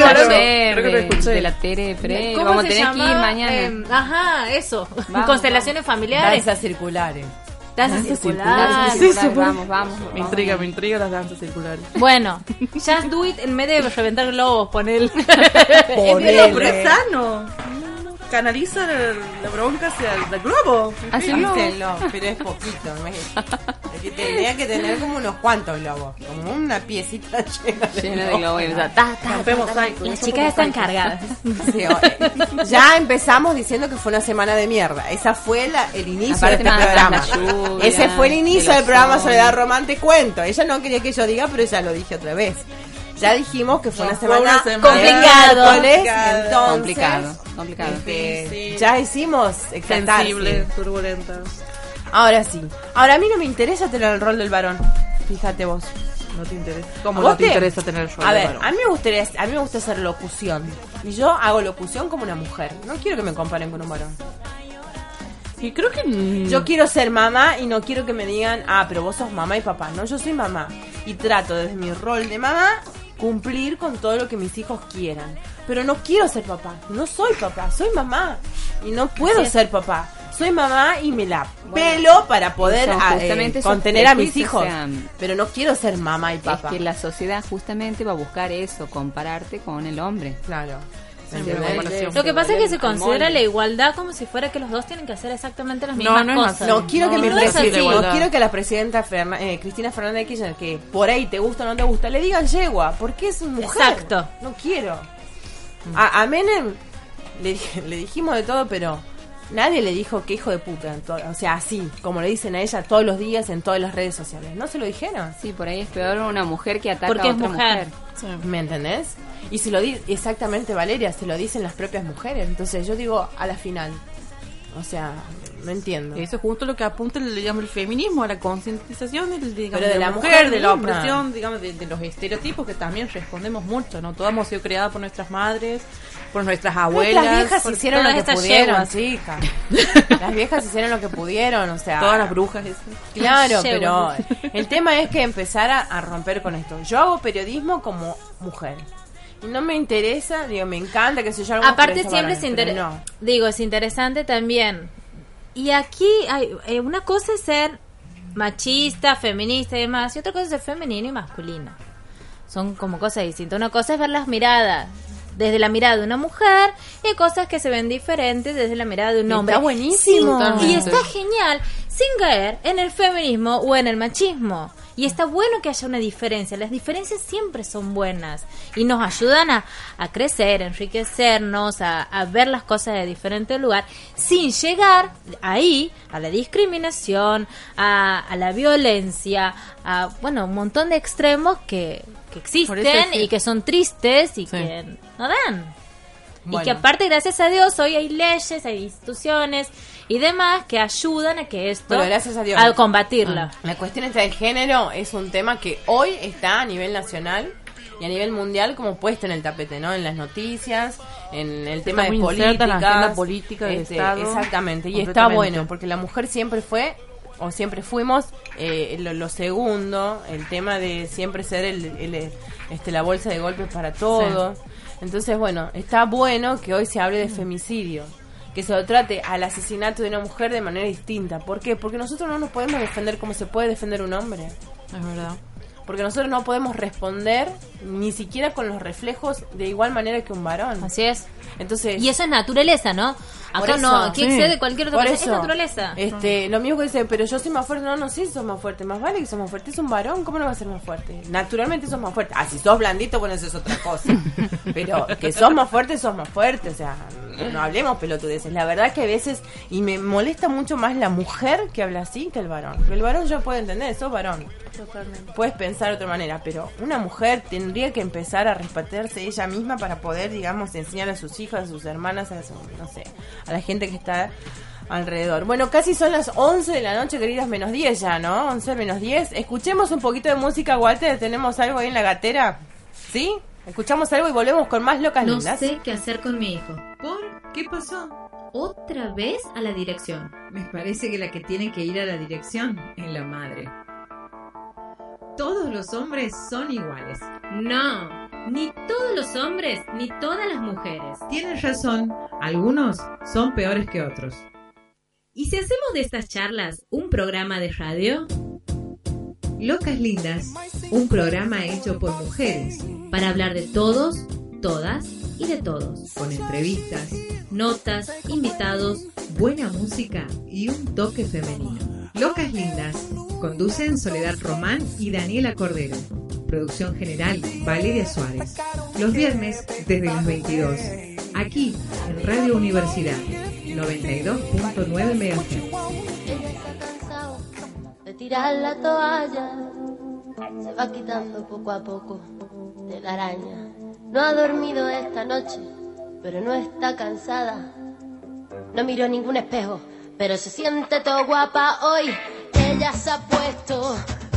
que lo de, escuché. de la Tere Pre. ¿Cómo Vamos a tener que ir llama? mañana. Eh, ajá, eso. Vamos, Constelaciones familiares. Danzas circulares. Danzas Danzas circulares. circulares. Sí, vamos, vamos. Me vamos. intriga, me intriga las danzas circulares. Bueno, just do it en vez de reventar globos, ponele. Ponele. Es sano. Canaliza la, la bronca hacia el, el globo. Así no. Hácenlo, pero es poquito. ¿no? Es que tendría que tener como unos cuantos globos. Como una piecita llena de Lleno de globos. ta, ta, Rompemos ta. Las chicas están cargadas. Sí, o- ya empezamos diciendo que fue una semana de mierda. Esa fue la- el inicio Aparte de este programa. la lluvia, Ese fue el inicio el del programa. Soledad Román Te Cuento. Ella no quería que yo diga, pero ya lo dije otra vez. Ya dijimos que fue No, una semana, una semana miércoles, Complicado. entonces, Complicado, complicado. este, Sí. ya hicimos exaltarse. Sensible, turbulenta. Ahora sí. Ahora a mí no me interesa tener el rol del varón. Fíjate vos. No te interesa. ¿Cómo ¿A vos no te te- interesa tener el rol A ver, varón? a mí me gustaría, a mí me gusta hacer locución. Y yo hago locución como una mujer. No quiero que me comparen con un varón. Y creo que. Yo quiero ser mamá y no quiero que me digan, ah, pero vos sos mamá y papá. No, yo soy mamá. Y trato desde mi rol de mamá cumplir con todo lo que mis hijos quieran. Pero no quiero ser papá. No soy papá, soy mamá. Y no puedo ser papá. Soy mamá y me la pelo para poder ah, eh, contener a mis hijos. o sea, pero no quiero ser mamá y papá. Es que la sociedad justamente va a buscar eso, compararte con el hombre. Claro. Lo que pasa es que se considera la igualdad como si fuera que los dos tienen que hacer exactamente las No, mismas no es cosas. No quiero que No, mi no es presi- así. no Igualdad. quiero que la presidenta Ferna- eh, Cristina Fernández de Kirchner que por ahí te gusta o no te gusta le digan yegua porque es mujer. Exacto. No quiero. A, a Menem le, dije- le dijimos de todo, pero nadie le dijo que hijo de puta. O sea, así, como le dicen a ella todos los días en todas las redes sociales. ¿No se lo dijeron? Sí, por ahí es peor una mujer que ataca Porque a es otra mujer. ¿Me entendés? Y si lo di exactamente Valeria, se lo dicen las propias mujeres. Entonces yo digo a la final. O sea, no entiendo. Eso es justo lo que apunta el, digamos, el feminismo, a la concientización del, digamos, de la, la mujer, mujer de la opresión, digamos, de, de los estereotipos que también respondemos mucho, ¿no? Todas hemos sido creadas por nuestras madres, por nuestras abuelas. Las viejas por hicieron lo que pudieron, yeguas. chica. Las viejas hicieron lo que pudieron, o sea. Todas las brujas esas. Claro, pero el tema es que empezar a, a romper con esto. Yo hago periodismo como mujer. Y no me interesa, digo, me encanta que se yo hago Aparte siempre es interesante, no. digo, es interesante también. Y aquí hay eh, una cosa es ser machista, feminista y demás, y otra cosa es ser femenino y masculino. Son como cosas distintas. Una cosa es ver las miradas desde la mirada de una mujer y hay cosas que se ven diferentes desde la mirada de un hombre. está buenísimo. Y está genial sin caer en el feminismo o en el machismo. Y está bueno que haya una diferencia. Las diferencias siempre son buenas y nos ayudan a, a crecer, a enriquecernos, a, a ver las cosas de diferente lugar, sin llegar ahí a la discriminación, a, a la violencia, a bueno, un montón de extremos que, que existen eso es que- y que son tristes y Sí. que no dan. Y que aparte, gracias a Dios, hoy hay leyes, hay instituciones y demás que ayudan a que esto, Bueno, gracias a Dios. a combatirla. La cuestión esta del género es un tema que hoy está a nivel nacional y a nivel mundial como puesto en el tapete, ¿no? En las noticias, en el tema de muy política. inserta en la agenda política del Estado. Exactamente, y está bueno, porque la mujer siempre fue o siempre fuimos eh, lo, lo segundo, el tema de siempre ser el, el, este, la bolsa de golpes para todos. Entonces, bueno, está bueno que hoy se hable de femicidio, que se lo trate al asesinato de una mujer de manera distinta. ¿Por qué? Porque nosotros no nos podemos defender como se puede defender un hombre. Es verdad. Porque nosotros no podemos responder ni siquiera con los reflejos de igual manera que un varón. Así es. Entonces, Y eso es naturaleza, ¿no? Acá eso, no, sí. excede cualquier otra cosa. Es naturaleza. Este, lo mismo que dice, pero yo soy más fuerte. No, no sé si sos más fuerte. Más vale que sos más fuerte. Es un varón, ¿cómo no va a ser más fuerte? Naturalmente sos más fuerte. Ah, si sos blandito, bueno, eso es otra cosa. pero que sos más fuerte, sos más fuerte. O sea, no, hablemos pelotudeces. La verdad que a veces, y me molesta mucho más la mujer que habla así que el varón. El varón yo puedo entender, sos varón. Totalmente. Puedes pensar de otra manera, pero una mujer tendría que empezar a respetarse ella misma para poder, digamos, enseñar a sus hijas, a sus hermanas, a su- no sé, a la gente que está alrededor. Bueno, casi son las 11 de la noche, queridas, menos 10 ya, ¿no? 11 menos 10. Escuchemos un poquito de música, Walter. ¿Tenemos algo ahí en la gatera? ¿Sí? Escuchamos algo y volvemos con más locas No lindas. sé qué hacer con mi hijo. ¿Por qué pasó? Otra vez a la dirección. Me parece que la que tiene que ir a la dirección es la madre. Todos los hombres son iguales. No, ni todos los hombres, ni todas las mujeres. Tienes razón, algunos son peores que otros. ¿Y si hacemos de estas charlas un programa de radio? Locas Lindas, un programa hecho por mujeres, Para hablar de todos, todas y de todos. con entrevistas, Notas, invitados. buena música y un toque femenino. Locas Lindas, conducen Soledad Román y Daniela Cordero. Producción general, Valeria Suárez. Los viernes desde las 22. Aquí, en Radio Universidad, 92.9 MHz. De tirar la toalla. Se va quitando poco a poco de la araña. No ha dormido esta noche, pero no está cansada. No miró ningún espejo, pero se siente todo guapa hoy. Ella se ha puesto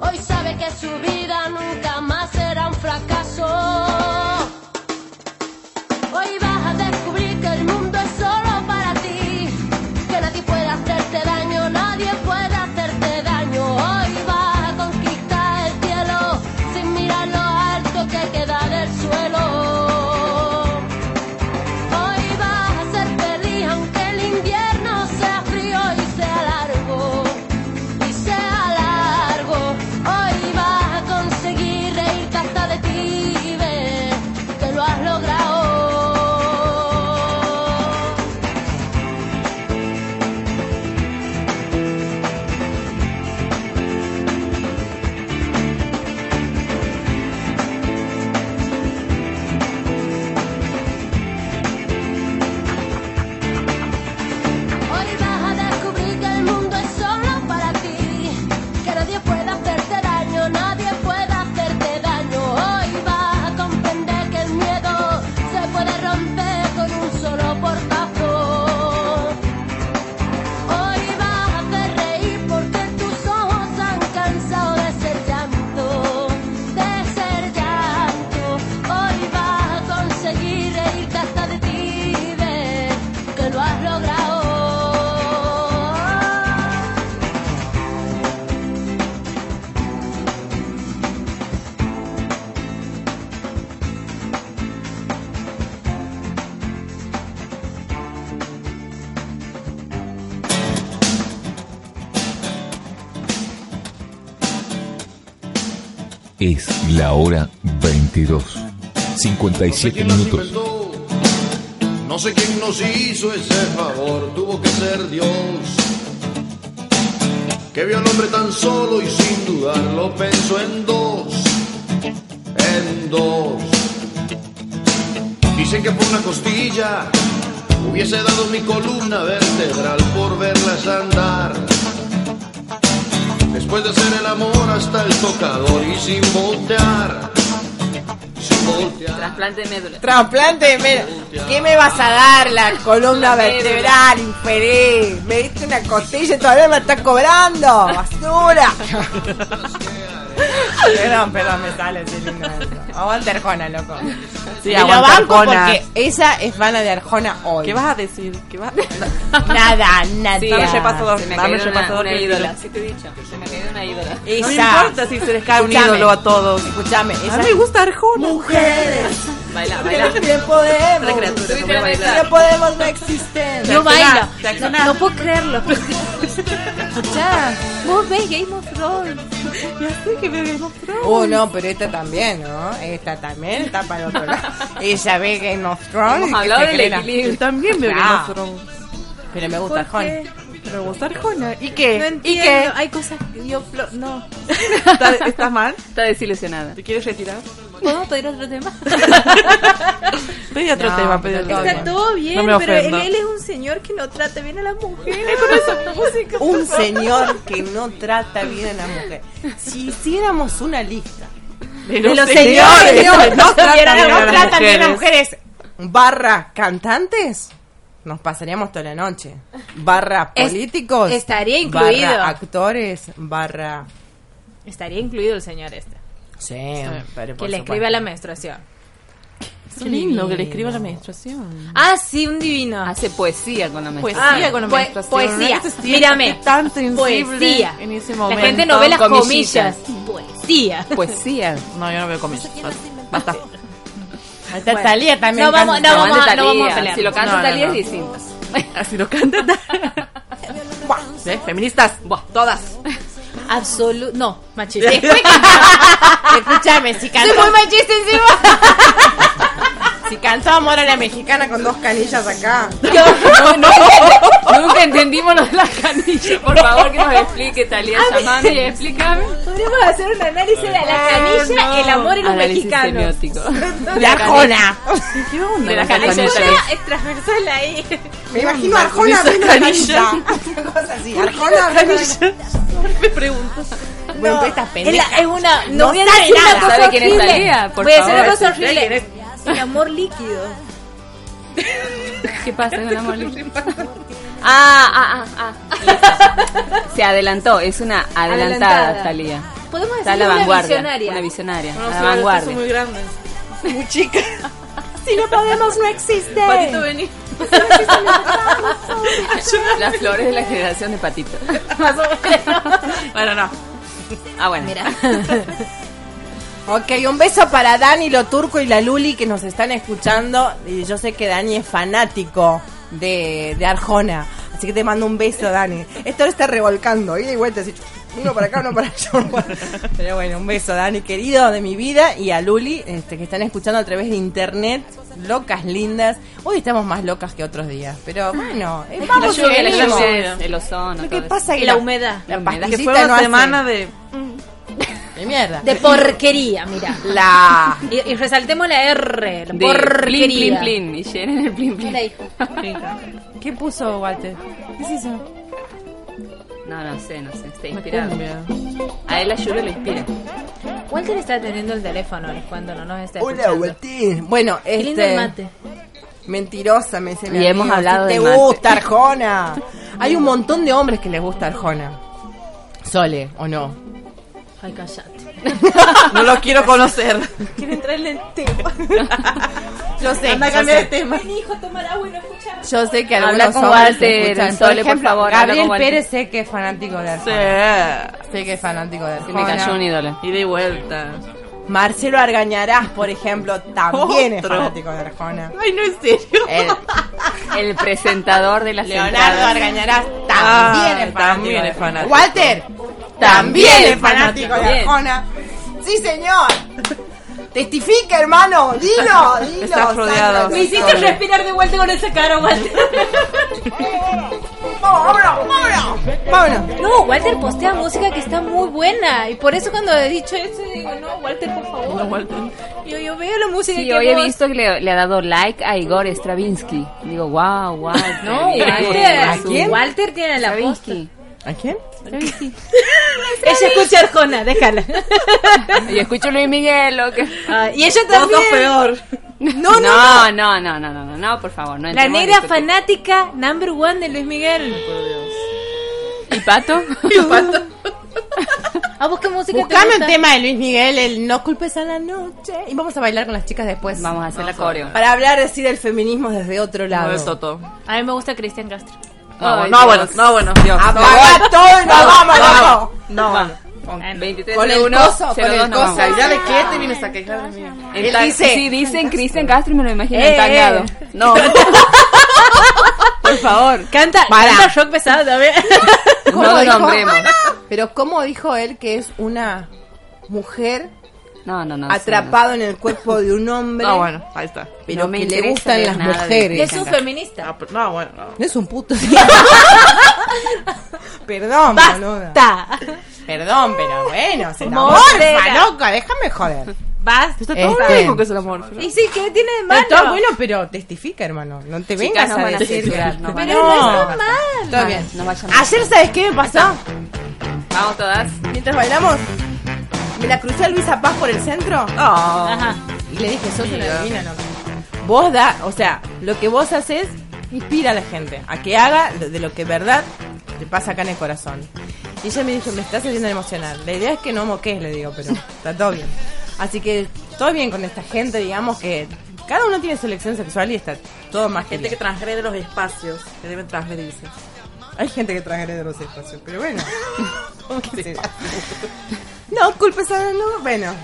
Hoy sabe que su vida nunca más será un fracaso. Hoy a Es la hora 22. 57 minutos. No sé quién nos hizo ese favor, tuvo que ser Dios. Que vio al hombre tan solo y sin dudarlo pensó en dos, en dos. Dicen que por una costilla hubiese dado mi columna vertebral por verlas andar. Después de hacer el amor hasta el tocador y sin voltear, sin voltear. Trasplante de médula. Trasplante de médula. ¿Qué me vas a dar? La columna vertebral, infeliz. Me diste una costilla y todavía me estás cobrando. Basura. perdón, perdón, me sale ese lindo. Aguante Arjona, loco. Sí, lo aguante banco Arjona. porque esa es vana de Arjona hoy. ¿Qué vas a decir? ¿Qué vas Nada, nada. Sí, dame Se me ha dame caído una, repasador una que ídola. Sí te he dicho. Se me ha caído una ídola. Esa. No me importa si se les cae un ídolo a todos. Escúchame, A esa. mí me gusta Arjona. Mujeres. Baila, baila. Bien podemos. La criatura, Subite no existen. Yo bailo. No, no puedo creerlo. Escuchá, vos ves Game of Thrones. Ya sé que veo Game of Thrones. Oh, no, pero esta también, ¿no? Esta también está para el otro lado. Ella ve Game of Thrones. Hemos hablado del equilibrio. Yo también veo Game of Thrones. Pero me gusta ¿Por Arjona. qué? Pero gusta Arjona. ¿Y qué? No ¿Y entiendo. qué? Hay cosas que yo... flo- No. ¿Estás, estás mal? Está desilusionada. ¿Te quieres retirar? ¿Podemos pedir otro tema? Pedí otro No, tema, pedí pero otro está tema. Está todo bien, No me pero él, él es un señor que no trata bien a las mujeres con esa música. Un señor que no trata bien a la mujer. Si hiciéramos una lista De los señores señores que no tratan que bien a no las tratan bien a las mujeres. mujeres barra cantantes, nos pasaríamos toda la noche. Barra Es- políticos. estaría incluido. Barra actores, barra... Estaría incluido el señor este. Sí, pero Que por le supuesto. escribe a la menstruación. Qué lindo que le escriba la menstruación. Ah, sí, un divino. Hace poesía con la Poesía menstruación. Ah, con la menstruación. poesía. Tiempo Mírame. que es tan Poesía. en ese La momento. gente no ve las comillas. Poesía. Poesía. No, yo no veo comillas. Basta. Ahí está Talía también. No vamos- canta. no vamos a- no vamos a pelear. Si lo canta No, no, Talía no. es distinto. Así lo canta. Buah, ¿ves? Feministas. Buah, todas. Absoluto. No, machista. Escúchame, si Soy cantó, muy machista encima. Si cantó Amor a la Mexicana con dos canillas acá. No, no, nunca entendimos lo de las canillas. Por favor, que nos explique Talía llamando y explícame. Podríamos hacer un análisis de la canilla, el amor y los Análisis mexicanos. semiótico. De Arjona. ¿Qué onda? Una Talía. es transversal ahí. Me imagino a Arjona abriendo la canilla. canilla. Arjona abriendo la canilla. Me pregunto. Bueno, pues estas Es, pendejas. la- es una. No, No voy a decir una nada. cosa ¿Sabe quién es horrible. Voy a decir una cosa ¿Sabe quién horrible. El amor líquido. ¿Qué pasa con el amor líquido? Ah, ah, ah, ah. Se adelantó, es una adelantada, Adelantada. Talía. podemos decir la una vanguardia. visionaria. Una visionaria. No, a la sí, son vanguardia. muy grandes. Muy chica. si no podemos, no existe. Patito, vení. Las flores de la generación de Patito. Más o menos. Bueno, no. Ah, bueno. Mira. Ok, un beso para Dani, lo turco y la Luli que nos están escuchando. Y yo sé que Dani es fanático de, de Arjona. Así que te mando un beso, Dani. Esto lo está revolcando, ida y vuelta, así, uno para acá, uno para allá. Pero bueno, un beso, Dani, querido de mi vida. Y a Luli, este, que están escuchando a través de internet. Locas lindas. Hoy estamos más locas que otros días. Pero bueno, eh, vamos lluvia, la lluvia, el ozono. Lo que pasa es Y que la humedad. La humedad. Que fue una no hace- semana de. De mierda. De porquería, mira. La. Y, y resaltemos la R, la De plin, porquería. plin, plin. Y llenen el plin, ¿Qué plin. le dijo? ¿Qué puso Walter? ¿Qué es eso? No, no sé, no sé. Está inspirado. A él la lluvia lo inspira. Walter está atendiendo el teléfono les cuento, no nos está Hola, escuchando. Walter. Bueno, Qué lindo este. el mate. Mentirosa, me dice mi Y hemos amigo, hablado de te mate. gusta Arjona. Hay un montón de hombres que les gusta Arjona. Sole, ¿o no? Ay, cállate. No lo quiero conocer. Quiero entrarle en tema. Yo sé, Anda a cambiar de tema. Mi hijo tomar agua y no escuchar. Yo sé que Habla algunos con hombres Walter, escuchan. Sole, por ejemplo, favor, habla Gabriel con Walter. Pérez sé que es fanático de Sí. Arjona. Sé que es fanático de Que me cayó un Arjona. ídolo. Y de vuelta. Marcelo Argañarás, por ejemplo, también es fanático de Arjona. Ay, no, en serio. El El presentador de las Leonardo. Argañarás también Ah, es fanático. también de es fanático. Walter también es fanático de Bien. Arjona. Sí, señor. Testifica, hermano. Dilo, dilo. Estás rodeado. Me hiciste respirar de vuelta con esa cara, Walter. Vamos, vámonos, vámonos. Vámonos. No, Walter postea música que está muy buena. Y por eso cuando he dicho eso, digo, no, Walter, por favor. No, Walter. Yo, yo veo la música Sí, que hoy he visto que le, le ha dado like a Igor Stravinsky. Digo, wow, wow. No, Walter. ¿A quién? Walter tiene la posta. Stravinsky. ¿A quién? Ella escucha Arjona, déjala. Y escucho Luis Miguel o que... Ah, y ella también. peor. No, no, no, no, no, no, no, no, por favor. La negra fanática number one de Luis Miguel. Ay, por Dios. ¿Y Pato? ¿Y Pato? Ah, ¿A vos música Buscame te un tema de Luis Miguel, el No culpes a la noche. Y vamos a bailar con las chicas después. Vamos a hacer la coreo. Para hablar así del feminismo desde otro lado. De Soto. A mí me gusta Cristian Castro. No, Ay, no, bueno, no, bueno. Dios. Apaga todo y nos vamos, loco. No, bueno. Con 23 Con el 01, coso, con 02, el coso. vamos. ¿Ya de qué te vienes a quejar de mí? El Él dice- Sí, dicen Cristian Castro y me lo imagino Eh, tagueado. eh. No. Por favor. Canta, Para. canta rock pesado también. ¿Cómo No lo nombremos. Pero ¿cómo dijo él que es una mujer No, no, no. atrapado en el cuerpo de un hombre? No, bueno, ahí está. Pero No me que le interesa gustan las nada de mujeres. es un feminista. Ah, pero- no, bueno, no. No es un puto. Perdón, boluda. Basta. Perdón, pero bueno, se loca, déjame joder. Basta. Está todo Este- bien con que es el amor. Y sí, ¿qué tiene de Pero malo? todo bueno, pero testifica, hermano. No te vengas a van a decir. censurar, van Pero a- no No. está mal. Todo bien. No vayan Ayer, ¿sabes qué me pasó? Vamos todas. Mientras bailamos, me la crucé a Luisa Paz por el centro Ajá. y le dije, sos una divina, loca. Vos da, o sea, lo que vos haces inspira a la gente a que haga lo- de lo que verdad te pasa acá en el corazón. Y ella me dijo, me estás haciendo emocional. La idea es que no moques, le digo, pero está todo bien. Así que todo bien con esta gente, digamos que cada uno tiene su elección sexual y está todo más que gente que transgrede los espacios que deben transgredirse. Hay gente que transgrede los espacios, pero bueno. ¿Qué sé yo? No, culpes a no, bueno.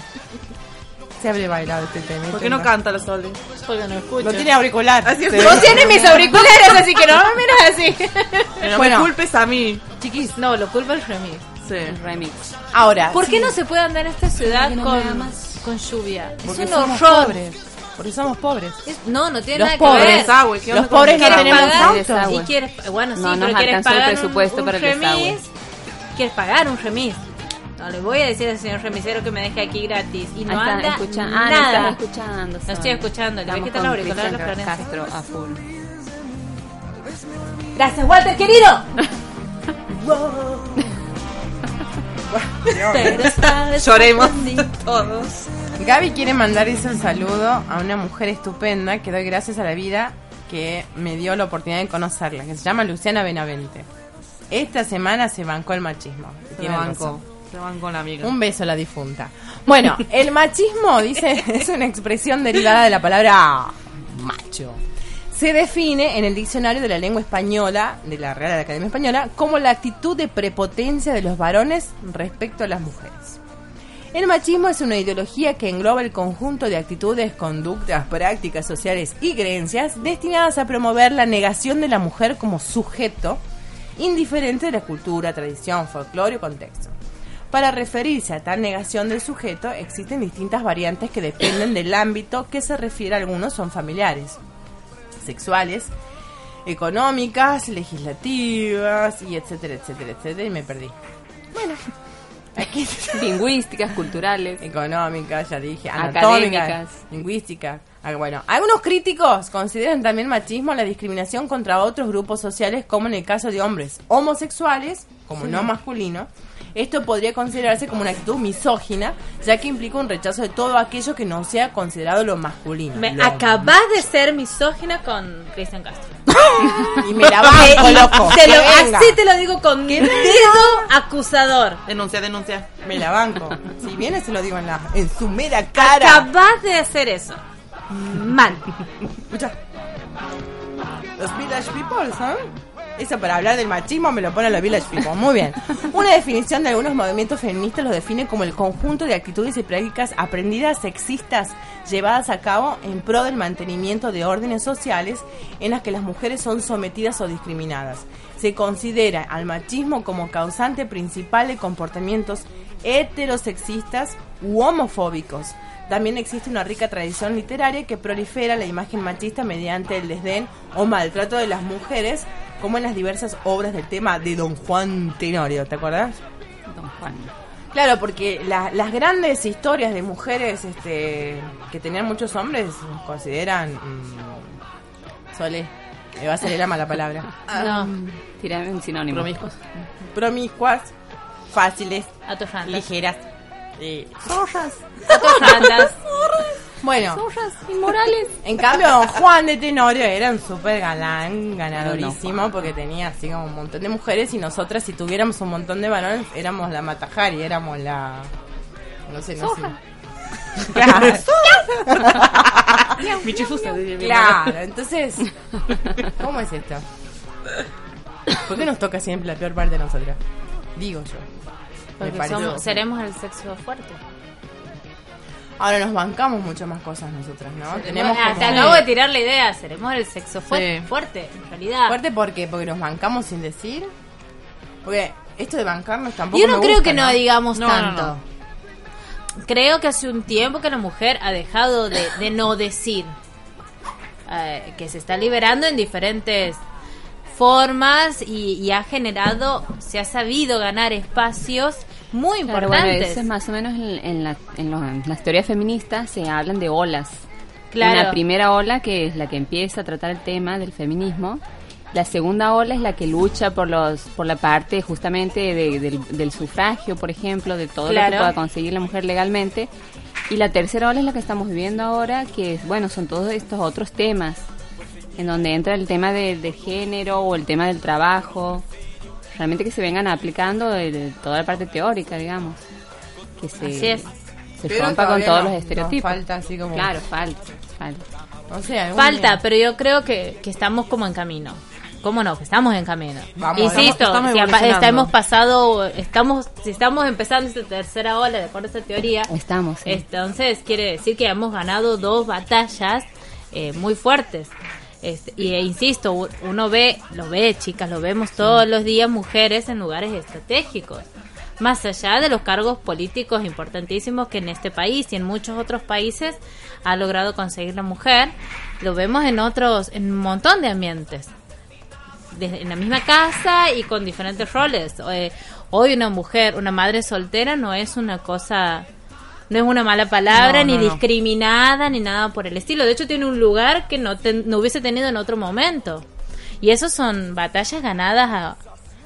Se habré bailado este tema. ¿Por qué no canta la Sole? Porque no escucho. No tiene auricular. Así es. Se- Vos tienes mis auriculares, así que no me miras así. No Bueno. me culpes a mí. Chiquis, No, lo culpa el remix. Sí. El remix. ahora. ¿Por sí, qué no se puede andar en esta ciudad no con, con lluvia? Porque es un somos horror. pobres. Porque somos pobres. Es- no, no tiene Los nada pobres, que ver. Desagüe, ¿qué Los pobres no ¿Quieres tenemos pagar? quieres, bueno, sí, No nos pero quieres alcanzó el pagar un- presupuesto un, para el remis. desagüe. Quieres pagar un remis. No le voy a decir al señor remisero que me deje aquí gratis. Y no anda están escuchando. Ah, no nada. están escuchando. No estoy escuchando, le voy a quitar la auricular a la Florencia. Castro a full. Gracias, Walter, querido. Lloremos todos. Gaby quiere mandar ese saludo a una mujer estupenda que doy gracias a la vida que me dio la oportunidad de conocerla, que se llama Luciana Benavente. Esta semana se bancó el machismo. tiene bancó. Un beso a la difunta. Bueno, el machismo, dice, es una expresión derivada de la palabra macho. Se define en el diccionario de la lengua española, de la Real Academia Española, como la actitud de prepotencia de los varones respecto a las mujeres. El machismo es una ideología que engloba el conjunto de actitudes, conductas, prácticas sociales y creencias destinadas a promover la negación de la mujer como sujeto, indiferente de la cultura, tradición, folclore o contexto. Para referirse a tal negación del sujeto existen distintas variantes que dependen del ámbito que se refiere. Algunos son familiares, sexuales, económicas, legislativas y etcétera, etcétera, etcétera. Y me perdí. Bueno, aquí Lingüísticas, culturales. económicas, ya dije, anatómicas, Académicas. lingüísticas. Ah, Bueno, algunos críticos consideran también machismo la discriminación contra otros grupos sociales, como en el caso de hombres homosexuales, como Sí. no masculino. Esto podría considerarse como una actitud misógina, ya que implica un rechazo de todo aquello que no sea considerado lo masculino. Me Lo- acabas de ser misógina con Cristian Castro. Y me la banco, Y loco. te lo- así te lo digo con dedo acusador. Denuncia, denuncia. Me la banco. Si viene se lo digo en, la, en su mera cara. Acabas de hacer eso. Mal. Escucha. Los Village People, ¿sabes? Eso para hablar del machismo me lo pone los Village People. Muy bien. Una definición de algunos movimientos feministas los define como el conjunto de actitudes y prácticas aprendidas sexistas llevadas a cabo en pro del mantenimiento de órdenes sociales en las que las mujeres son sometidas o discriminadas. Se considera al machismo como causante principal de comportamientos heterosexistas u homofóbicos. También existe una rica tradición literaria que prolifera la imagen machista mediante el desdén o maltrato de las mujeres, como en las diversas obras del tema de Don Juan Tenorio, ¿te acuerdas? Don Juan. Claro, porque la- las grandes historias de mujeres este, que tenían muchos hombres consideran... mm, Sole, me va a salir la mala palabra. No. Tirame un sinónimo. Promiscuos. Promiscuas, fáciles, Atorrantes. ligeras. eh, Atorrantas. Bueno, Zorras inmorales. En cambio, don Juan de Tenorio era un súper galán, ganadorísimo, porque tenía así como un montón de mujeres y nosotras, si tuviéramos un montón de varones, éramos la Matajari, éramos la... No sé, no sé. Claro. Claro, entonces, ¿cómo es esto? ¿Por qué nos toca siempre la peor parte de nosotras? Digo yo. Porque somos- seremos el sexo fuerte. Ahora nos bancamos mucho más cosas nosotras, ¿no? Tenemos Ah, como- Te acabo de tirar la idea. Seremos el sexo fu- Sí. fuerte, en realidad. Fuerte porque porque nos bancamos sin decir. Porque esto de bancarnos tampoco Yo no me creo gusta, que no, digamos No, no, tanto. no. Creo que hace un tiempo que la mujer ha dejado de, de no decir. Eh, que se está liberando en diferentes formas y, y ha generado, se ha sabido ganar espacios muy Claro, bueno, importantes. eso es más o menos en, en la- en los- en las teorías feministas se hablan de olas. Claro. Una primera ola que es la que empieza a tratar el tema del feminismo. La segunda ola es la que lucha por los por la parte justamente de- del, del sufragio, por ejemplo, de todo lo Claro. que pueda conseguir la mujer legalmente. Y la tercera ola es la que estamos viviendo ahora, que es, bueno, son todos estos otros temas, en donde entra el tema de, de género o el tema del trabajo, realmente que se vengan aplicando el- toda la parte teórica, digamos, que se, Así es. se Pero rompa con todos no- los estereotipos. falta así como- Claro, falta, falta. O sea, algún Falta, día. pero yo creo que, que estamos como en camino. ¿Cómo no? Que estamos en camino. Vamos, Insisto, estamos- estamos si apa- evolucionando. estamos pasado, estamos, si estamos empezando esta tercera ola, de acuerdo a esta teoría, Estamos, sí. entonces quiere decir que hemos ganado dos batallas eh, muy fuertes. Este, y e insisto, uno ve, lo ve, chicas, lo vemos todos los días, mujeres en lugares estratégicos. Más allá de los cargos políticos importantísimos que en este país y en muchos otros países ha logrado conseguir la mujer, lo vemos en otros, en un montón de ambientes desde- en la misma casa y con diferentes roles. Eh, hoy una mujer, una madre soltera no es una cosa, no es una mala palabra, No, ni no, discriminada, ni nada por el estilo. De hecho, tiene un lugar que no, ten- no hubiese tenido en otro momento. Y eso son batallas ganadas a,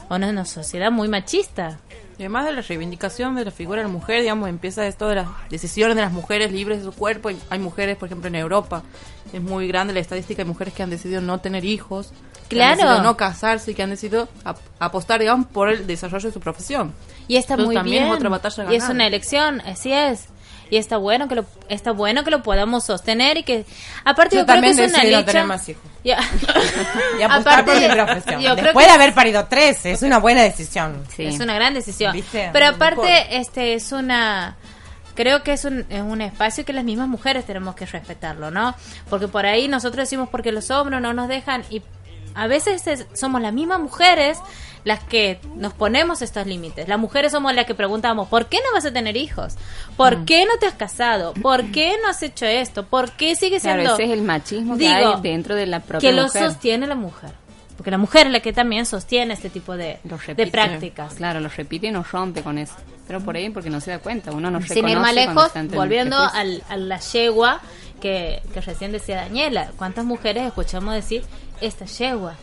a una, una sociedad muy machista. Y además de la reivindicación de la figura de la mujer, digamos, empieza esto de las decisiones de las mujeres libres de su cuerpo. Hay mujeres, por ejemplo, en Europa, es muy grande la estadística de mujeres que han decidido no tener hijos, que Claro. han decidido no casarse y que han decidido ap- apostar, digamos, por el desarrollo de su profesión. Y está Entonces, muy también bien. es otra batalla y es ganada. una elección, así es. Y está bueno que lo está bueno que lo podamos sostener y que aparte Yo yo, creo que es una lucha tener más hijos. Ya. Y apostar por mi profesión. yo creo Después que de haber parido tres, es una buena decisión. es una gran decisión. ¿Viste? Pero Mejor. aparte este es una creo que es un, es un espacio que las mismas mujeres tenemos que respetarlo, ¿no? Porque por ahí nosotros decimos porque los hombres no nos dejan y a veces es- somos las mismas mujeres las que nos ponemos estos límites. Las mujeres somos las que preguntamos, ¿por qué no vas a tener hijos? ¿Por Mm. qué no te has casado? ¿Por qué no has hecho esto? ¿Por qué sigues Claro, siendo...? ese es el machismo que Digo, hay dentro de la propia que lo sostiene la mujer. Porque la mujer es la que también sostiene este tipo de, de prácticas. Claro, lo repite y nos rompe con eso. Pero por ahí porque no se da cuenta, uno no Sin ir más lejos, volviendo al, a la yegua que, que recién decía Daniela, ¿cuántas mujeres escuchamos decir esta yegua?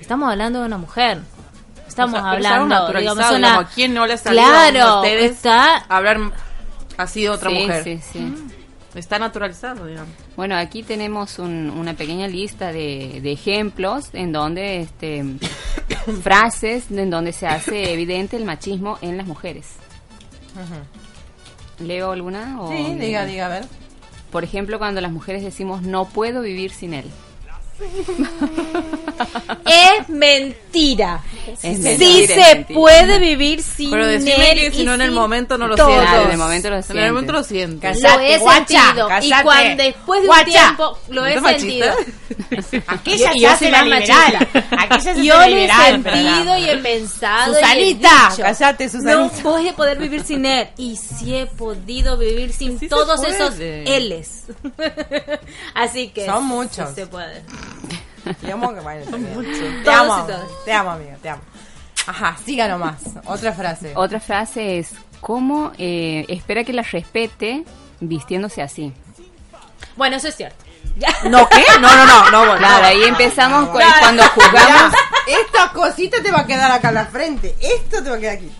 Estamos hablando de una mujer. Estamos O sea, hablando, digamos, una... digamos, ¿a quién no le ha salido Claro, a ustedes está... hablar así de otra Sí, mujer? sí, sí. Está naturalizado, digamos. Bueno, aquí tenemos un- una pequeña lista de, de ejemplos en donde, este, frases en donde se hace evidente el machismo en las mujeres. ¿Leo alguna? O Sí, diga, diga, a ver. Por ejemplo, cuando las mujeres decimos no puedo vivir sin él. Es mentira. Es sí mentira, es se mentira. puede vivir sin Pero decime él que si no en el momento no lo. Claro, en el momento lo En el sientes. momento lo siento. lo Cállate, he guacha, sentido y cuando después de un tiempo lo ¿No he sentido Aquella Y- y se yo hace la liberal. Aquella se hace yo lo he sentido y he pensado y he Susanita, dicho, cállate, Susanita. no voy a poder vivir sin él y sí he podido vivir sin todos esos éles así que Son sí muchos. se puede Te amo, que. Te amo, te amo, amigo, te amo. Ajá, siga nomás. Otra frase. Otra frase es, ¿cómo eh, espera que la respete vistiéndose así? bueno eso es cierto ¿No qué? No, no, no, no, bueno. Claro, ahí empezamos con- Ya, cuando jugamos. Esta cosita te va a quedar acá en la frente. Esto te va a quedar aquí.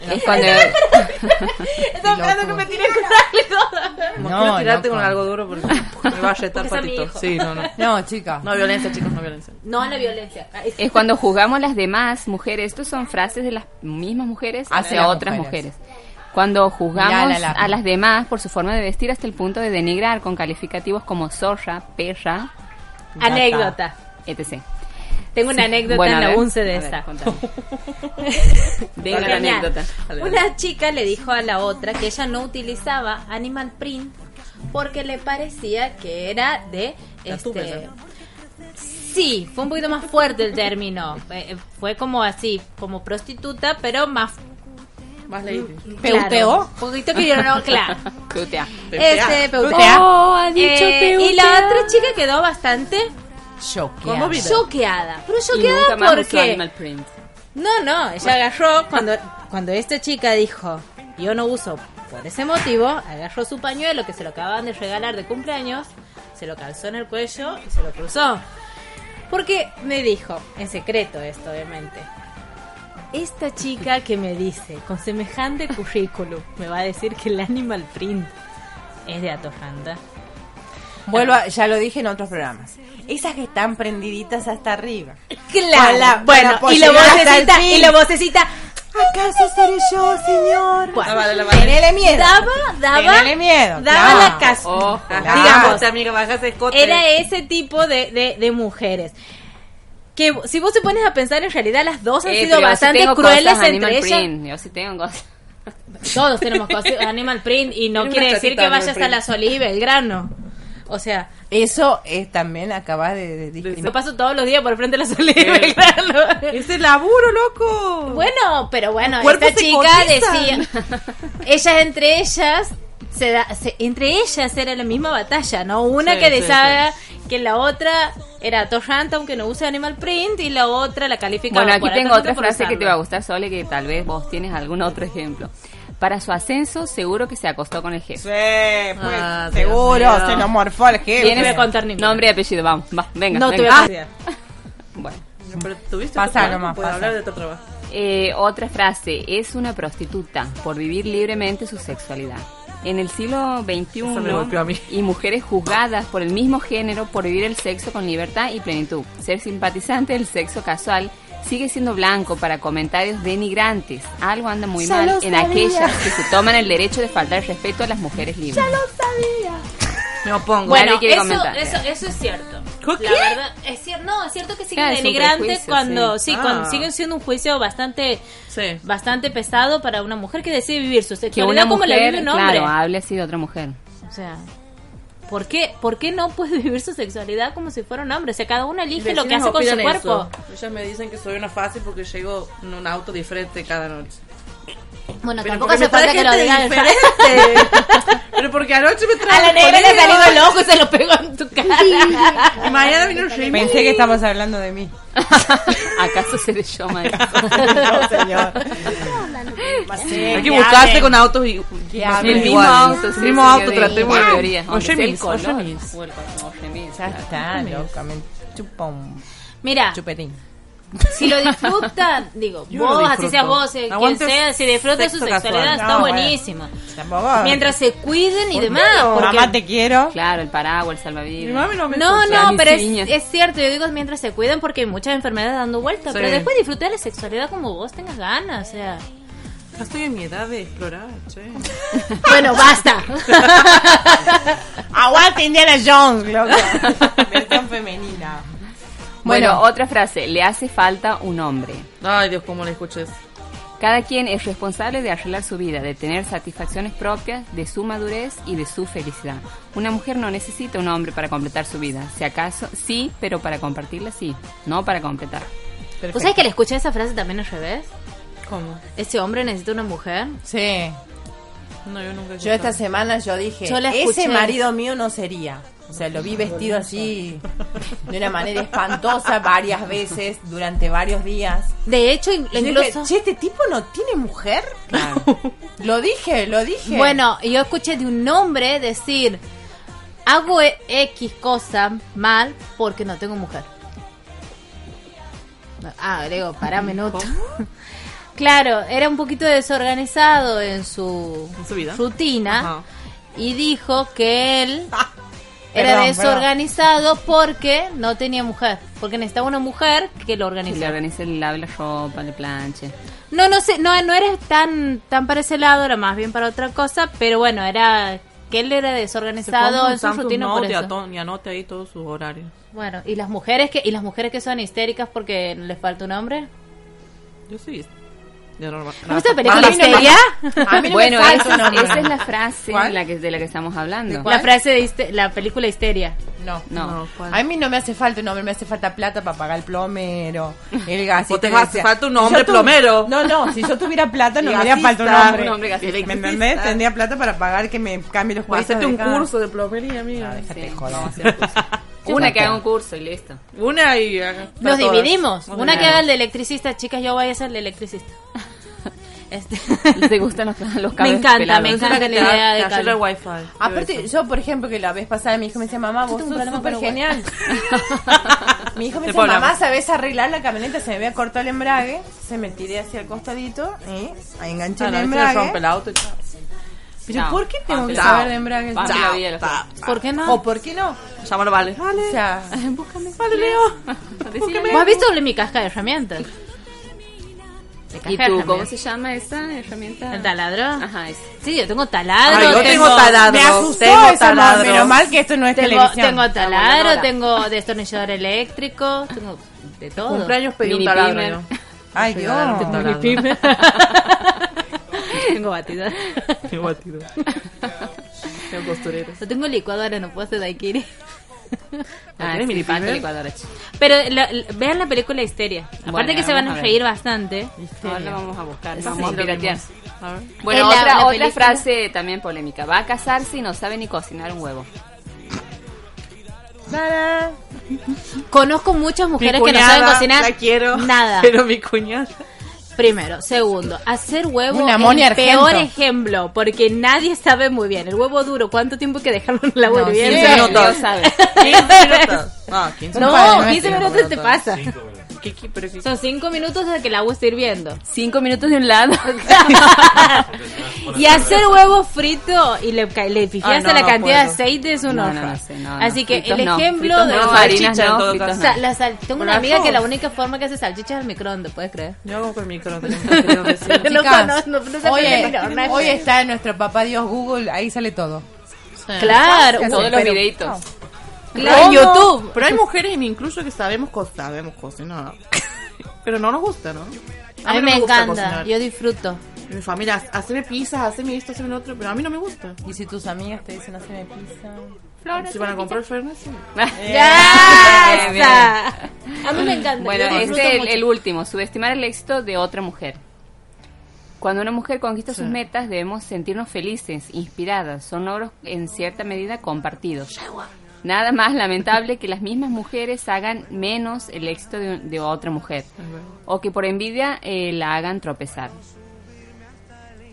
Es cuando, Estaba esperando que me tire con algo. No, No, quiero tirarte loco. con algo duro porque me va a retar patito. Sí, no, no. No, chica. No violencia, chicos, no violencia. No a la violencia. Ay, es cuando juzgamos las demás mujeres. Estos son frases de las mismas mujeres Hacia hacia otras mujeres. mujeres. Cuando juzgamos la- a las demás por su forma de vestir hasta el punto de denigrar con calificativos como zorra, perra, Anécdota. etc. Tengo una Sí. anécdota Bueno, en la ver, UNCE de esta. Venga la anécdota. Una chica le dijo a la otra que ella no utilizaba animal print porque le parecía que era de este Sí, fue un poquito más fuerte el término. Eh, Fue como así, como prostituta, pero más Más lady. ¿Peuteó? Un poquito que yo no, claro. Peutea. Este. Oh, ha dicho Eh, y la otra chica quedó bastante Choqueada. Choqueada. Pero choqueada porque. No, no, ella agarró cuando cuando esta chica dijo, "Yo no uso por ese motivo", agarró su pañuelo que se lo acababan de regalar de cumpleaños, se lo calzó en el cuello y se lo cruzó. Porque me dijo, en secreto esto obviamente. Esta chica que me dice, con semejante currículum, me va a decir que el animal print es de Atojanda. Vuelvo, a- ya lo dije en otros programas. Esas que están prendiditas hasta arriba. Claro. La- bueno, y la el vocecita, y la vocecita, ¿Acaso seré yo, señor? Bueno, vale, la vale. Tenele miedo. daba, daba, Tenele miedo. daba claro. la casa. Claro. digamos, amiga, bajas escote. era ese tipo de, de, de mujeres. Que si vos te pones a pensar, en realidad las dos han Eh, sido sí bastante crueles cosas entre animal ellas. print. Yo sí tengo cosas. Todos tenemos cosas animal print y no quiere decir que vayas a print. la Solí Belgrano. O sea, Eso es también acabas de, de lo paso todos los días por frente de la Solí Belgrano. Ese laburo, loco. Bueno, pero bueno, esta chica decía, ellas entre ellas, se da, se- entre ellas era la misma batalla, ¿no? Una Sí, que sí, decía que la otra era torrante aunque no use animal print y la otra la calificaba. Bueno, aquí tengo otra frase que te va a gustar, Sole, que tal vez vos tienes algún otro ejemplo. Para su ascenso, seguro que se acostó con el jefe. Sí, pues, Ah, seguro, se lo morfó el jefe. Tienes voy a contar ninguna. nombre y apellido, vamos, va, venga. No te venga. voy a decir. Bueno, Pero tuviste Pasa nomás, pasa. hablar de tu trabajo. Eh, otra frase, es una prostituta por vivir libremente su sexualidad. En el siglo XXI y mujeres juzgadas por el mismo género por vivir el sexo con libertad y plenitud. Ser simpatizante del sexo casual sigue siendo blanco para comentarios denigrantes. Algo anda muy Ya mal lo en sabía. aquellas que se toman el derecho de faltar el respeto a las mujeres libres. sabía. Me opongo. Bueno, Nadie quiere eso, comentar. eso, eso es cierto. ¿Qué? La verdad, es cierto, no, es cierto que sigue Claro, es un denigrante prejuicio, cuando, sí. sí, Ah. cuando siguen siendo un juicio bastante, Sí. bastante pesado para una mujer que decide vivir su Que sexualidad una como la vive un hombre. claro, hable así de otra mujer. O sea, ¿por qué, ¿por qué no puede vivir su sexualidad como si fuera un hombre? O sea, cada uno elige lo que hace con su cuerpo. eso. Ellas me dicen que soy una fácil porque llego en un auto diferente cada noche. Bueno, Pero tampoco porque hace falta que lo digan. Pero porque anoche me trae A la negra le salió el ojo y se lo pegó en tu cara. Y mañana vino Jamie. Pensé que estábamos hablando de mí. ¿Acaso seré yo, madre? no, señor. Hay que buscarse con autos y El mismo auto, sí, El mismo sí, auto, de- tratemos de de teoría. O Jamies, o Jamies, Ya está, loca. Me chupa un Mira, chupetín. Si lo disfrutan, digo, Yo vos, así seas vos, eh, quien sea, si disfruta su sexualidad, casual. está No, bueno. Mientras se cuiden y ¿Por demás. no? porque- Mamá, te quiero. Claro, el paraguas, el Mi salvavidas. mami no me No, no, pero es, es cierto, yo digo mientras se cuiden porque hay muchas enfermedades dando vueltas, Sí. pero después disfruta de la sexualidad como vos tengas ganas, o sea. Ya estoy en mi edad de explorar, che. Bueno, basta. Aguante Indiana Jones, loca. Versión femenina. Bueno, Bueno, otra frase, le hace falta un hombre. Ay, Dios, cómo le escuches. Cada quien es responsable de arreglar su vida, de tener satisfacciones propias, de su madurez y de su felicidad. Una mujer no necesita un hombre para completar su vida. Si acaso, sí, pero para compartirla sí, no para completar. ¿Vos sabés que le escuché esa frase también al revés? ¿Cómo? Ese hombre necesita una mujer. sí. No, yo nunca Yo esta semana yo dije, Yo la ese marido mío no sería. O sea, lo vi vestido así de una manera espantosa varias veces durante varios días. De hecho, dije, incluso. che, este tipo no tiene mujer. Lo dije, lo dije. Bueno, yo escuché de un hombre decir: Hago e- X cosa mal porque no tengo mujer. Ah, digo, para minuto. Claro, era un poquito desorganizado en su, ¿En su vida? rutina Ajá. y dijo que él era Perdón, desorganizado porque no tenía mujer, porque necesitaba una mujer que lo Que le organizara. organice el lave la ropa, le planche. No, no sé, no, no era tan, tan para ese lado, era más bien para otra cosa, pero bueno, era que él era desorganizado en su rutina por eso. y anote ahí todos sus horarios. Bueno, y las mujeres que y las mujeres que son histéricas porque les falta un hombre. Yo sí. Ya no, ¿No la película a mí no me- no bueno, me falta esa, es la frase ¿Cuál? la que, de la que estamos hablando. La frase de la película Histeria. No. No. No. A mí no me hace falta un hombre, me hace falta plata para pagar el plomero, el gas. Vos te hace falta un hombre plomero. No, no, si yo tuviera plata no me haría falta un hombre. un hombre gasista. ¿Me entendés? Tendría plata para pagar que me cambie los O cuadritos hacerte un curso de plomería, amiga. Déjate Sí. joder. Vamos a hacer curso. Una que haga un curso y listo. Una y... haga Nos todas. dividimos. Vamos Una que haga el de electricista, chicas, yo voy a ser el de electricista. Este. ¿Te gustan los, los Me cables encanta, pelados? me Es una encanta que la idea de cable. el wifi. Aparte, yo, por ejemplo, que la vez pasada mi hijo me decía, mamá, vos sos súper genial. mi hijo me decía, mamá. ¿sabés arreglar la camioneta? Se me había cortado el embrague, se me tiré hacia el costadito y ahí enganché Ah, el no, embrague. rompe el auto y. Pero Chao. ¿por qué tengo que saber de embrague? Pampe la vida, los Chao. ¿Por qué no? ¿O por qué no? Llámalo, vale. Vale. O sea, Búscame. Vale, Leo. ¿Vos has visto mi caja de herramientas? ¿Y tú, cómo se llama esa herramienta? ¿El taladro? Ajá, esa. Sí, yo tengo taladro. Ay, yo tengo taladro. me asustó tengo esa taladro. Menos mal que esto no es Tengo, televisión. tengo taladro, Nora. tengo destornillador eléctrico, tengo de todo. Cumpleaños pedí un Mini taladro. Ay, Me Dios. taladro. tengo batidora. Tengo batido. Tengo costureros. No tengo licuadora, no puedo hacer daiquiri. Ah, ¿Tienes sí, licuadora. Pero la- la- vean la película Histeria. Aparte Bueno, que se van a, a reír bastante. Ahora la vamos a buscar, vamos sí a piratear. A. Bueno, otra, la otra frase también polémica. Va a casarse y no sabe ni cocinar un huevo. Nada. Conozco muchas mujeres Mi que no cuñada, saben cocinar La quiero. nada. Pero mi cuñada. Primero, segundo, hacer huevo Una es el Argento. peor ejemplo, porque nadie sabe muy bien. El huevo duro, ¿cuánto tiempo hay que dejarlo en No, hirviendo? sí, Dios minutos. sabe. 15 minutos. No, 15 No, Padre 15 nuestro, minutos te pasa. 15 ¿qué- pero qué- Son cinco minutos de que el agua está hirviendo. Cinco minutos de un lado. y hacer huevo frito y le, le Ah, no, la no cantidad de puedo. aceite es un No, horror. no, no sé, no, no. Así que Fritos el ejemplo de no, las harinas salchichas. Sa- la sal- tengo una amiga que la única forma que hace salchichas es al microondas, ¿puedes creer? Yo hago con microondas. hoy, está en nuestro papá Dios Google, ahí sale todo. Claro, Todos los videitos. Claro, en YouTube. Pero hay mujeres, incluyo, que sabemos, co- sabemos cocinar. Pero no nos gusta, ¿no? A mí no me encanta, cocinar. yo disfruto. Mi familia, haceme pizzas, haceme esto, haceme lo otro, pero a mí no me gusta. Y si tus amigas te dicen hacerme pizza. Si van a comprar sí. ¡Ya! Bien, A mí me encanta. Bueno, este es el último, subestimar el éxito de otra mujer. Cuando una mujer conquista sus metas, debemos sentirnos felices, inspiradas. Son logros en cierta medida compartidos. Nada más lamentable que las mismas mujeres hagan menos el éxito de, de otra mujer. O que por envidia eh, la hagan tropezar.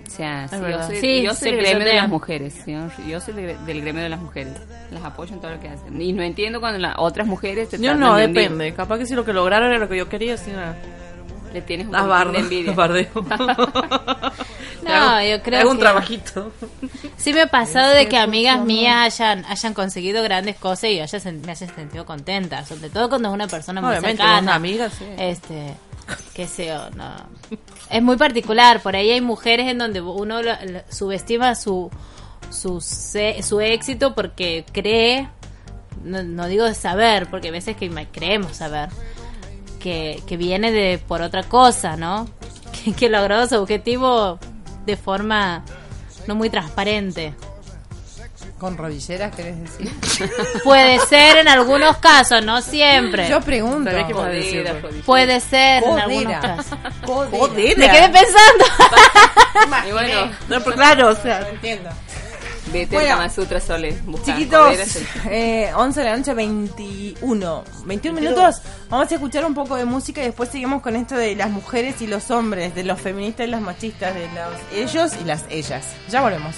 O sea, yo soy, Sí, yo se soy del gremio de las mujeres. Yo, yo soy de- del gremio de las mujeres. Las apoyo en todo lo que hacen. Y no entiendo cuando las otras mujeres te Yo no, depende. Capaz que si lo que lograron era lo que yo quería, si nada. Le tienes un Las poquitín bardo, de envidia. las bardeo. No, yo creo Hago un que- trabajito. Sí me ha pasado de que amigas mías hayan, hayan conseguido grandes cosas y haya me hayan sentido contenta, sobre todo cuando es una persona muy Obviamente, cercana. una amiga, sí. Este, qué sé yo, no. Es muy particular, por ahí hay mujeres en donde uno lo- lo- subestima su su se- su éxito porque cree no, no digo de saber, porque a veces que creemos saber que, que viene de por otra cosa, ¿no? Que, que logró su objetivo de forma no muy transparente. ¿Con rodilleras querés decir? Puede ser en algunos casos, no siempre. Yo pregunto. Jodida. Puede ser en algunos casos. Jodera. Me quedé pensando. Y bueno, No, pero claro, o sea, Entiendo. Vete Bueno, al Sutra Sole. busca Chiquitos, eh, 11 de la noche, 21. 21 minutos. Vamos a escuchar un poco de música y después seguimos con esto de las mujeres y los hombres, de los feministas y los machistas, de los ellos y las ellas. Ya volvemos.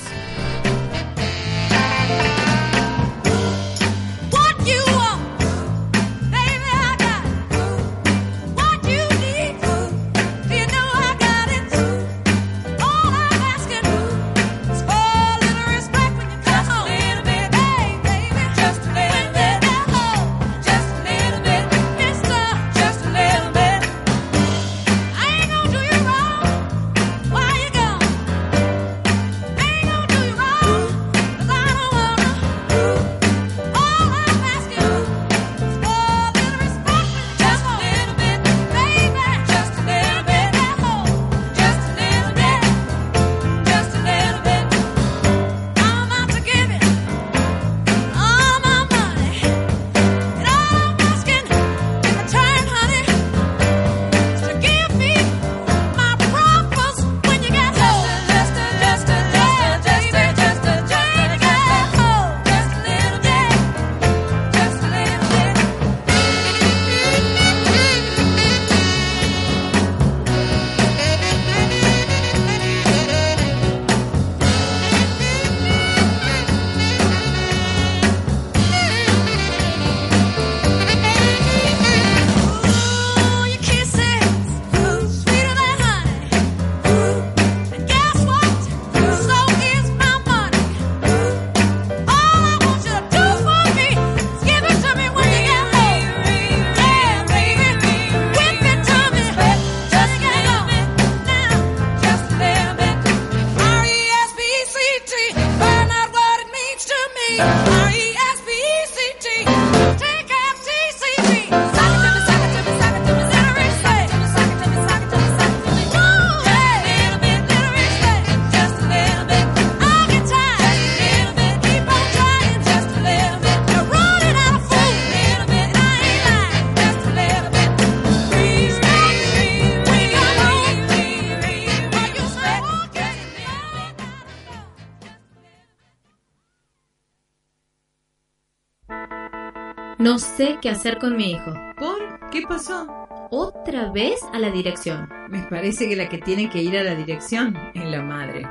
Sé qué hacer con mi hijo. ¿Por? ¿Qué pasó? Otra vez a la dirección. Me parece que la que tiene que ir a la dirección es la madre.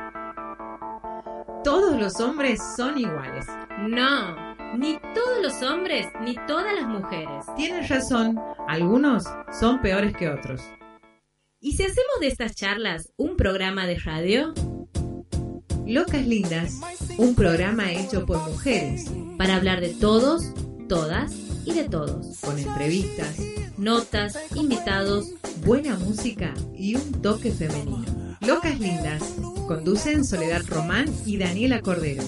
Todos los hombres son iguales. No, Ni todos los hombres, ni todas las mujeres. Tienes razón, algunos son peores que otros. ¿Y si hacemos de estas charlas un programa de radio? Locas Lindas, un programa hecho por mujeres, Para hablar de todos, todas y de todos. con entrevistas, Notas, invitados. buena música y un toque femenino. Locas Lindas, conducen Soledad Román y Daniela Cordero.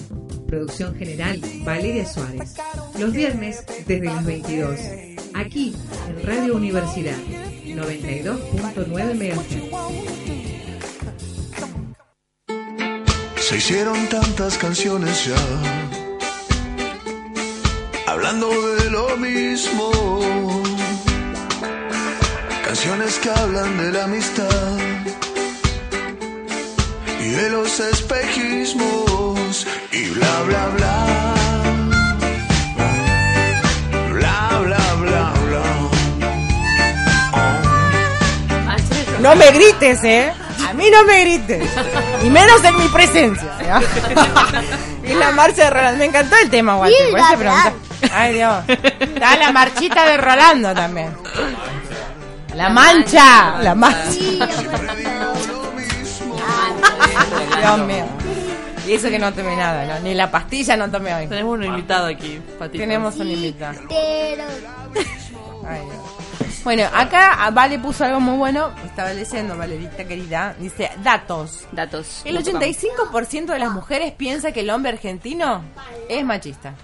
Producción general, Valeria Suárez. Los viernes desde las 22. Aquí, en Radio Universidad, 92.9 MHz. Se hicieron tantas canciones ya, hablando de lo mismo. Canciones que hablan de la amistad y de los espejismos y bla bla bla. Bla bla bla bla. No me grites, ¿eh? A mí no me grites. Y menos en mi presencia. ¿ya? y la marcha de Rolando. Me encantó el tema, Walter. Por eso pregunté. Ay, Dios. Está la marchita de Rolando también. La mancha. La mancha. Dios mío. Y eso que no tomé nada, ¿no? Ni la pastilla no tomé hoy. Tenemos un invitado aquí, Patito. Tenemos un invitado. Ay, Dios. Bueno, acá Vale puso algo muy bueno. Estaba leyendo, Valerita querida. Dice, datos. Datos. El 85% de las mujeres piensa que el hombre argentino es machista.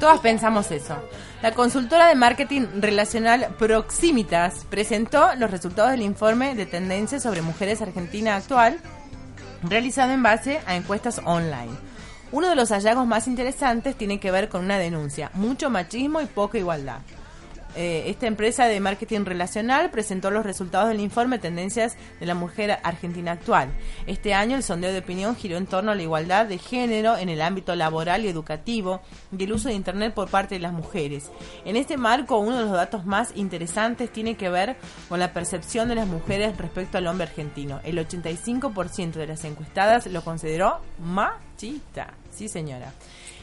Todas pensamos eso. La consultora de marketing relacional Proximitas presentó los resultados del informe de tendencias sobre mujeres argentina actual realizado en base a encuestas online. Uno de los hallazgos más interesantes tiene que ver con una denuncia, mucho machismo y poca igualdad. Eh, esta empresa de marketing relacional presentó los resultados del informe Tendencias de la Mujer Argentina Actual. Este año el sondeo de opinión giró en torno a la igualdad de género en el ámbito laboral y educativo y el uso de Internet por parte de las mujeres. En este marco, uno de los datos más interesantes tiene que ver con la percepción de las mujeres respecto al hombre argentino. El 85% de las encuestadas lo consideró machista. Sí, señora.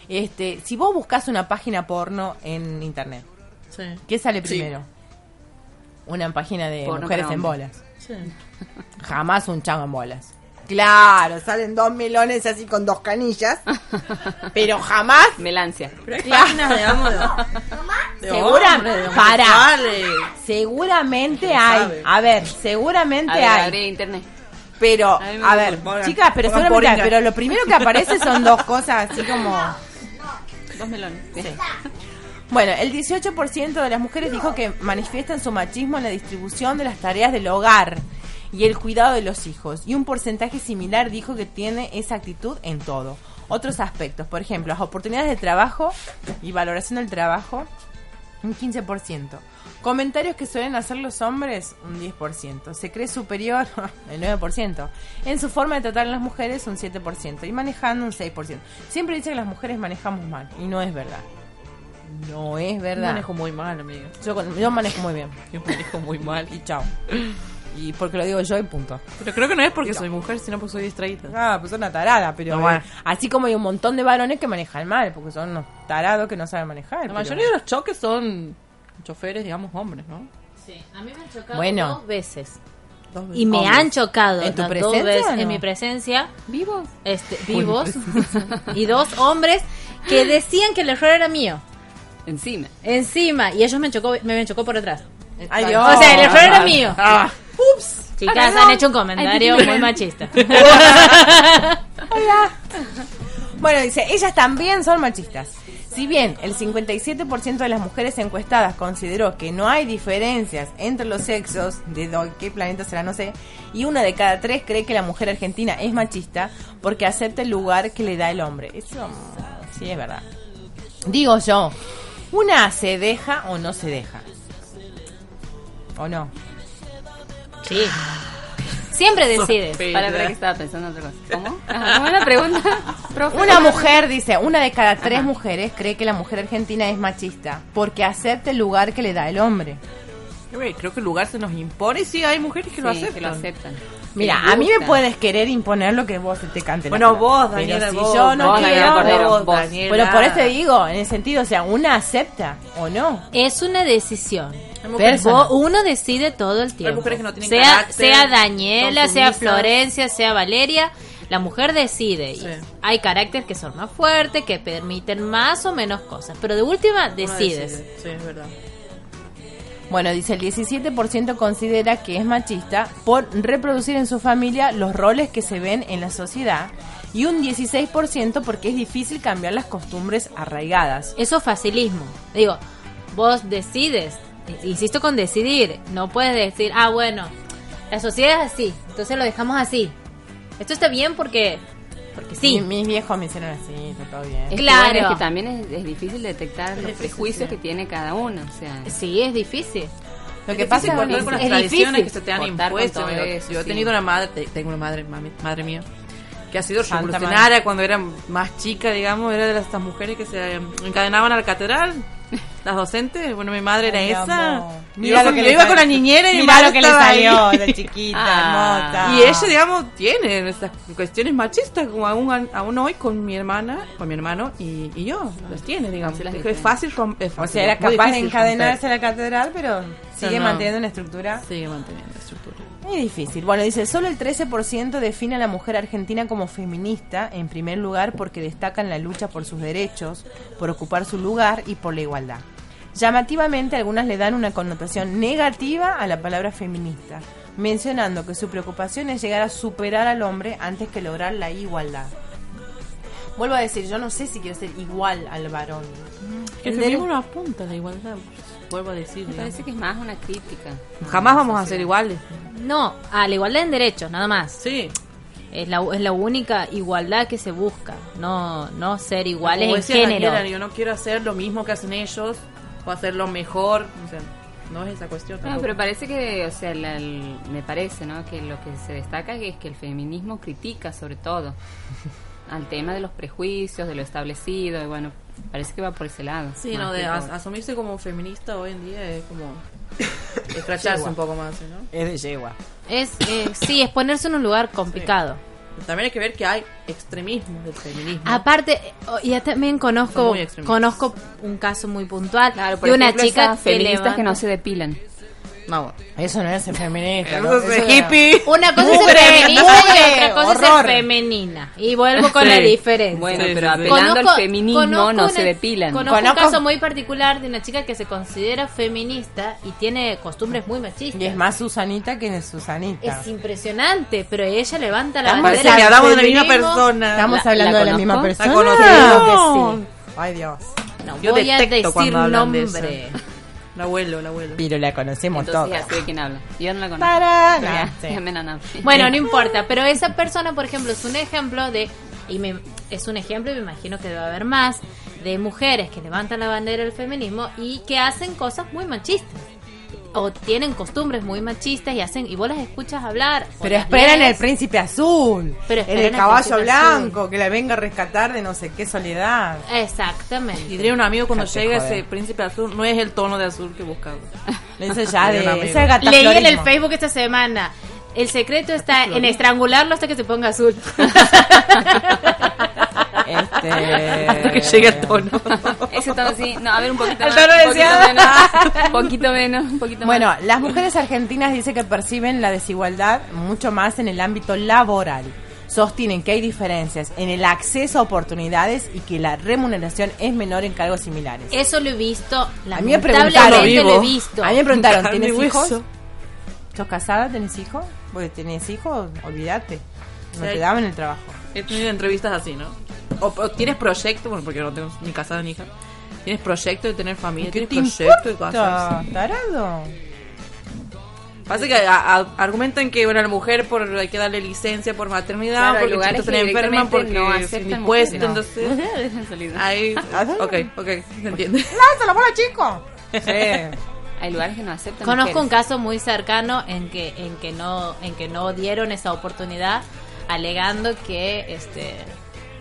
Este, si vos buscas una página porno en Internet, Sí. ¿Qué sale Sí. primero? Una página de Porno mujeres en bolas. Sí. Jamás un chango en bolas. Claro, salen dos melones así con dos canillas. pero jamás. Melancia. Pero hay páginas de Segura, hombres, de para. homosexuales. Seguramente ¿Quién hay. sabe? A ver, seguramente A ver, hay. internet. Pero, A ver, pongan- chicas, pero seguramente hay. Pero lo primero que aparece son dos cosas así como. Dos melones. Bueno, el 18% de las mujeres dijo que manifiestan su machismo en la distribución de las tareas del hogar y el cuidado de los hijos. Y un porcentaje similar dijo que tiene esa actitud en todo. Otros aspectos, por ejemplo, las oportunidades de trabajo y valoración del trabajo, un 15%. Comentarios que suelen hacer los hombres, un 10%. Se cree superior, el 9%. En su forma de tratar a las mujeres, un 7%. Y manejando, un 6%. Siempre dice que las mujeres manejamos mal. Y no es verdad. No es verdad. Manejo muy mal, amigo. Yo, con- yo manejo muy bien. Yo manejo muy mal. Y chao. Y porque lo digo yo y punto. Pero creo que no es porque soy mujer, sino porque soy distraída. Ah, pues son una tarada, pero No, bueno. eh, así como hay un montón de varones que manejan mal, porque son unos tarados que no saben manejar. La pero- mayoría de los choques son choferes, digamos, hombres, ¿no? Sí, a mí me han chocado Bueno. dos veces. Dos Y me Hombres. han chocado ¿En tu dos presencia veces o no? en mi presencia, ¿Vivos? este, vivos, y dos hombres que decían que el error era mío. Encima. Encima, y ellos me chocó, me, me chocó por atrás. Ay, O Dios. sea, el error era mío. Ah. Ups. Chicas, Ah, han hecho un comentario Ay, muy machista. Hola. Bueno, dice, ellas también son machistas. Si bien el 57% de las mujeres encuestadas consideró que no hay diferencias entre los sexos, de do- qué planeta será, no sé, y una de cada tres cree que la mujer argentina es machista porque acepta el lugar que le da el hombre. Eso sí es verdad. Digo yo, una se deja o no se deja. ¿O no? Sí. Siempre decides. Para, para que estaba pensando en otra cosa. ¿Cómo? Ajá, ¿Cómo es la pregunta? Una mujer, dice, una de cada tres mujeres cree que la mujer argentina es machista porque acepta el lugar que le da el hombre. Creo que el lugar se nos impone y sí, hay mujeres que lo Sí, aceptan. que lo aceptan. Mira, a mí me puedes querer imponer lo que vos te cante. Bueno, vos, Pero Daniela, si vos, yo no vos, Daniela quiero, Cordero, vos, vos. Daniela. Pero por eso te digo, en el sentido, o sea, una acepta o no. Es una decisión. mujeres- Vos- uno decide todo el tiempo. mujeres que no tienen sea, carácter, sea Daniela, sea. Florencia, sea Valeria, la mujer decide. Y Sí. Hay caracteres que son más fuertes, que permiten más o menos cosas. Pero de última decides. decide. Sí, es verdad. Bueno, dice el 17% considera que es machista por reproducir en su familia los roles que se ven en la sociedad y un 16% porque es difícil cambiar las costumbres arraigadas. Eso es facilismo. Digo, vos decides. Insisto con decidir. No puedes decir, ah, bueno, la sociedad es así, entonces lo dejamos así. Esto está bien porque, porque sí. Mi- mis viejos me hicieron así, está todo bien. Es que, Claro. bueno, es que también es, es difícil detectar los prejuicios que tiene cada uno. O sea, Sí, es difícil. Lo Es que pasa es con las es tradiciones difícil que se te han impuesto. Mira, eso, yo he tenido una madre, te- tengo una madre, mami- madre mía, que ha sido Santa revolucionaria cuando era más chica, digamos, era de las- estas mujeres que se encadenaban a la catedral. Las docentes, bueno, mi madre era Ay, esa. amor. Yo Mira iba lo con- que yo le iba salió. con la niñera y mi Mira lo que le estaba ahí. salió de chiquita, Ah. hermosa. Y ella, digamos, tiene esas cuestiones machistas, como aún, aún hoy con mi hermana, con mi hermano y, y yo, las tiene, digamos. Las Es fácil romper. O sea, era capaz de encadenarse a la catedral, pero sigue no. manteniendo una estructura Sigue manteniendo estructura. Muy difícil. Bueno, dice, solo el 13% define a la mujer argentina como feminista, en primer lugar porque destacan la lucha por sus derechos, por ocupar su lugar y por la igualdad. Llamativamente, algunas le dan una connotación negativa a la palabra feminista, mencionando que su preocupación es llegar a superar al hombre antes que lograr la igualdad. Vuelvo a decir, yo no sé si quiero ser igual al varón. Que el feminismo no apunta a la igualdad, vuelvo a decir. me parece que es más una crítica. Jamás vamos a ser iguales. No, a la igualdad en derechos, nada más. Sí. Es la, es la única igualdad que se busca. No, no ser iguales Como en decía género. Daniela, yo no quiero hacer lo mismo que hacen ellos o hacerlo mejor. O sea, no es esa cuestión. No, tampoco. pero parece que, o sea, la- el- me parece, ¿no? Que lo que se destaca es que el feminismo critica, sobre todo, al tema de los prejuicios, de lo establecido, y bueno, parece que va por ese lado. Sí, no, de que as- asumirse como feminista hoy en día es como escracharse un poco más, ¿no? Es de yegua. Es, eh, sí, es ponerse en un lugar complicado. También hay que ver que hay extremismo del feminismo. Aparte, oh, ya también Son conozco conozco un caso muy puntual Claro, de una ejemplo, chica feministas que no levanta- se depilan. No, bueno. Eso no es ser feminista. Eso ¿no? es Eso hippie. Una cosa es ser feminista y otra cosa es ser femenina. Y vuelvo con Sí. la diferencia. Bueno, pero apelando Conozco- al feminismo conozco no una- se depilan. Conozco, Conozco- un caso muy particular de una chica que se considera feminista y tiene costumbres muy machistas. Y es más Susanita que Susanita. Es impresionante, pero ella levanta la Estamos bandera Parece que del hablamos de la misma persona. Estamos ¿La- hablando la de la conozco? misma ¿La persona. conozco? Creo que sí. Ay, Dios. No Yo voy a detecto cuando decir hablan de nombre. El abuelo, el abuelo. Pero la conocemos todos. ya sé de quién habla. Yo no la conozco. Para. Ya, Sí. no. Bueno, no importa, pero esa persona, por ejemplo, es un ejemplo de, y me, es un ejemplo, y me imagino que debe haber más, de mujeres que levantan la bandera del feminismo y que hacen cosas muy machistas. O tienen costumbres muy machistas y hacen, y vos las escuchas hablar. Pero esperan lees, el príncipe azul. Pero el esperan de al caballo blanco. Que la venga a rescatar de no sé qué soledad. Exactamente. Y tenía un amigo cuando llega joder. ese príncipe azul, no es el tono de azul que buscaba. Ya de. Leí en el. Facebook esta semana. El secreto está en estrangularlo hasta que se ponga azul. Este... Hasta que llegue el tono. Ese tono sí. No, a ver, un poquito El más. tono un poquito menos. Un poquito menos. Un poquito Bueno, más. las mujeres argentinas dice que perciben la desigualdad mucho más en el ámbito laboral. Sostienen que hay diferencias en el acceso a oportunidades y que la remuneración es menor en cargos similares. Eso lo he visto. A mí me preguntaron, lo he visto. a mí me preguntaron, ¿tienes hijos? ¿Sos casada? ¿Tenés hijos? Porque tenés hijos, olvídate. No Sí. te daban el trabajo. He tenido entrevistas así, ¿no? O, o tienes proyecto, bueno, porque no tengo ni casada ni hija. Tienes proyecto de tener familia, ¿Qué tienes te proyecto de importa, casarse. tarado? Pasa que a- a- argumentan que bueno, a la mujer por hay que darle licencia por maternidad, Claro, porque lugares chicos que se enferman porque no aceptan indispuesto, mujeres. entonces hay ok, ok, se entiende. ¡Lánzalo, bola, chico! Sí. Hay lugares que no aceptan Conozco un mujeres. caso muy cercano en que en que no en que no dieron esa oportunidad alegando que este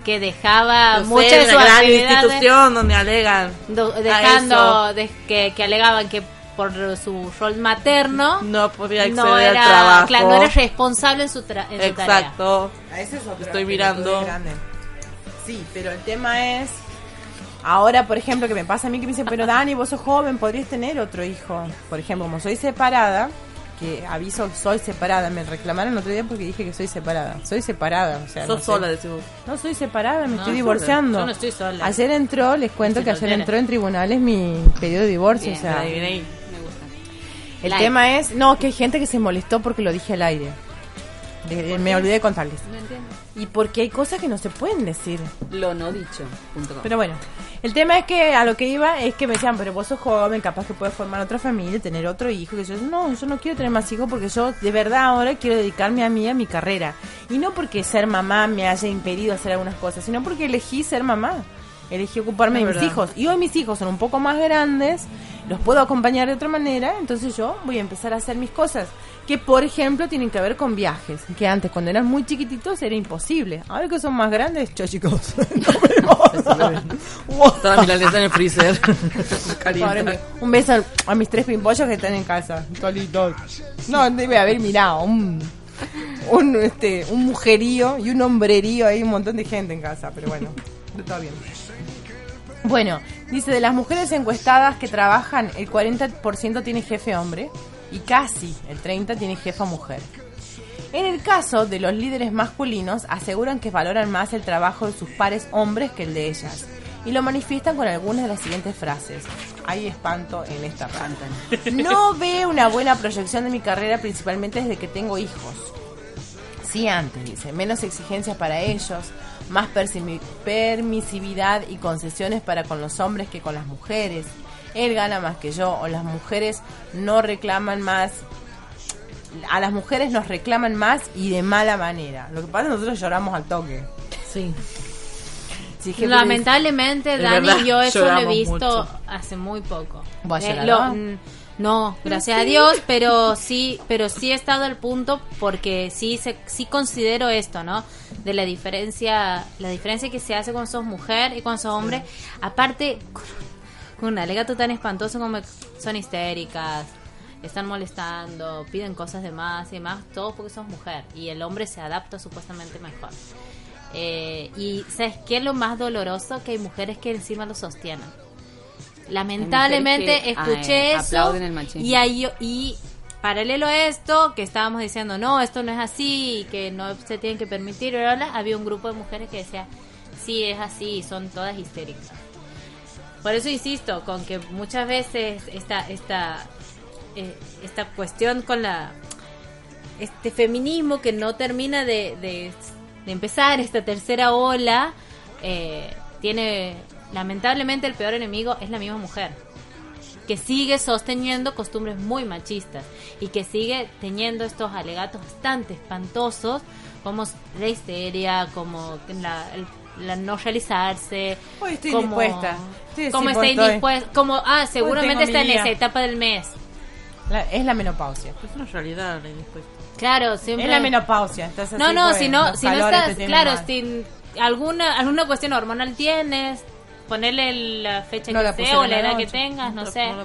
que dejaba Yo sé, muchas de sus una gran institución donde alegan dejando eso. de- que, que alegaban que por su rol materno no podía no acceder al era, trabajo. claro, no era responsable en su, tra- en su tarea. Exacto. A ese es otro Estoy mirando. grande. Sí, pero el tema es. Ahora, por ejemplo, que me pasa a mí que me dicen, pero Dani, vos sos joven, podrías tener otro hijo. Por ejemplo, como soy separada, que aviso, soy separada. Me reclamaron el otro día porque dije que soy separada. Soy separada, o sea. Sos no sé. sola, decís vos. No, soy separada, me No, estoy sola. divorciando. Yo no estoy sola. Ayer entró, les cuento que ayer entró en tribunales mi pedido de divorcio, Bien, o sea. la adiviné ahí. Me gusta. El Like. tema es, no, que hay gente que se molestó porque lo dije al aire. De- me olvidé de contarles. No entiendo. Y porque hay cosas que no se pueden decir. Lo no dicho. punto com. Pero bueno, el tema es que a lo que iba es que me decían, pero vos sos joven, capaz que puedes formar otra familia, tener otro hijo. Que yo, no, yo no quiero tener más hijos porque yo de verdad ahora quiero dedicarme a mí, a mi carrera. Y no porque ser mamá me haya impedido hacer algunas cosas, sino porque elegí ser mamá. Elegí ocuparme Es de mis hijos. Y hoy mis hijos son un poco más grandes, los puedo acompañar de otra manera, entonces yo voy a empezar a hacer mis cosas. Que por ejemplo tienen que ver con viajes. Que antes cuando eran muy chiquititos era imposible. Ahora que son más grandes, chao chicos. Está milanesa en el freezer. Pobre, un beso a mis tres pimpollos que están en casa. Solitos. No, debe haber mirado un, un, este, un mujerío y un hombrerío. Hay un montón de gente en casa, pero bueno, todo bien. Bueno, dice, de las mujeres encuestadas que trabajan, el 40% tiene jefe hombre y casi el 30% tiene jefa mujer. En el caso de los líderes masculinos, aseguran que valoran más el trabajo de sus pares hombres que el de ellas. Y lo manifiestan con algunas de las siguientes frases. Hay espanto en esta ranta. No veo una buena proyección de mi carrera principalmente desde que tengo hijos. Sí, antes, dice. Menos exigencias para ellos, más permisividad y concesiones para con los hombres que con las mujeres. Él gana más que yo, o las mujeres no reclaman más. A las mujeres nos reclaman más y de mala manera. Lo que pasa es que nosotros lloramos al toque. Sí. Lamentablemente, Dani, verdad, yo eso lo he visto mucho. hace muy poco. ¿Vos has Eh, lo- no, gracias a Dios, pero sí, pero sí he estado al punto porque sí se, sí considero esto, ¿no? De la diferencia, la diferencia que se hace cuando sos mujer y cuando sos hombre. Aparte, con, un alegato tan espantoso como son histéricas, están molestando, piden cosas de más y demás, todo porque sos mujer y el hombre se adapta supuestamente mejor. Eh, y ¿sabes qué es lo más doloroso? Que hay mujeres que encima lo sostienen. Lamentablemente que, escuché eso el y, hay, y paralelo a esto que estábamos diciendo, no, esto no es así, que no se tienen que permitir, bla, bla, bla, había un grupo de mujeres que decía, sí, es así, son todas histéricas. Por eso insisto, con que muchas veces esta, esta, eh, esta cuestión con la este feminismo que no termina de, de, empezar, esta tercera ola, eh, tiene lamentablemente el peor enemigo es la misma mujer que sigue sosteniendo costumbres muy machistas y que sigue teniendo estos alegatos bastante espantosos como la histeria, como la, el- la no realizarse, Hoy estoy como, indispuesta. Estoy como está indispuesta hoy. indispuesta, como ah, seguramente está en esa etapa del mes. La- es la menopausia. Es una realidad la indispuesta. Claro, siempre Es la menopausia. entonces No, así, no, pues, si no, si no estás, claro, mal. si alguna alguna cuestión hormonal tienes, ponerle la fecha No que la sea o la edad que tengas, no No, sé. no.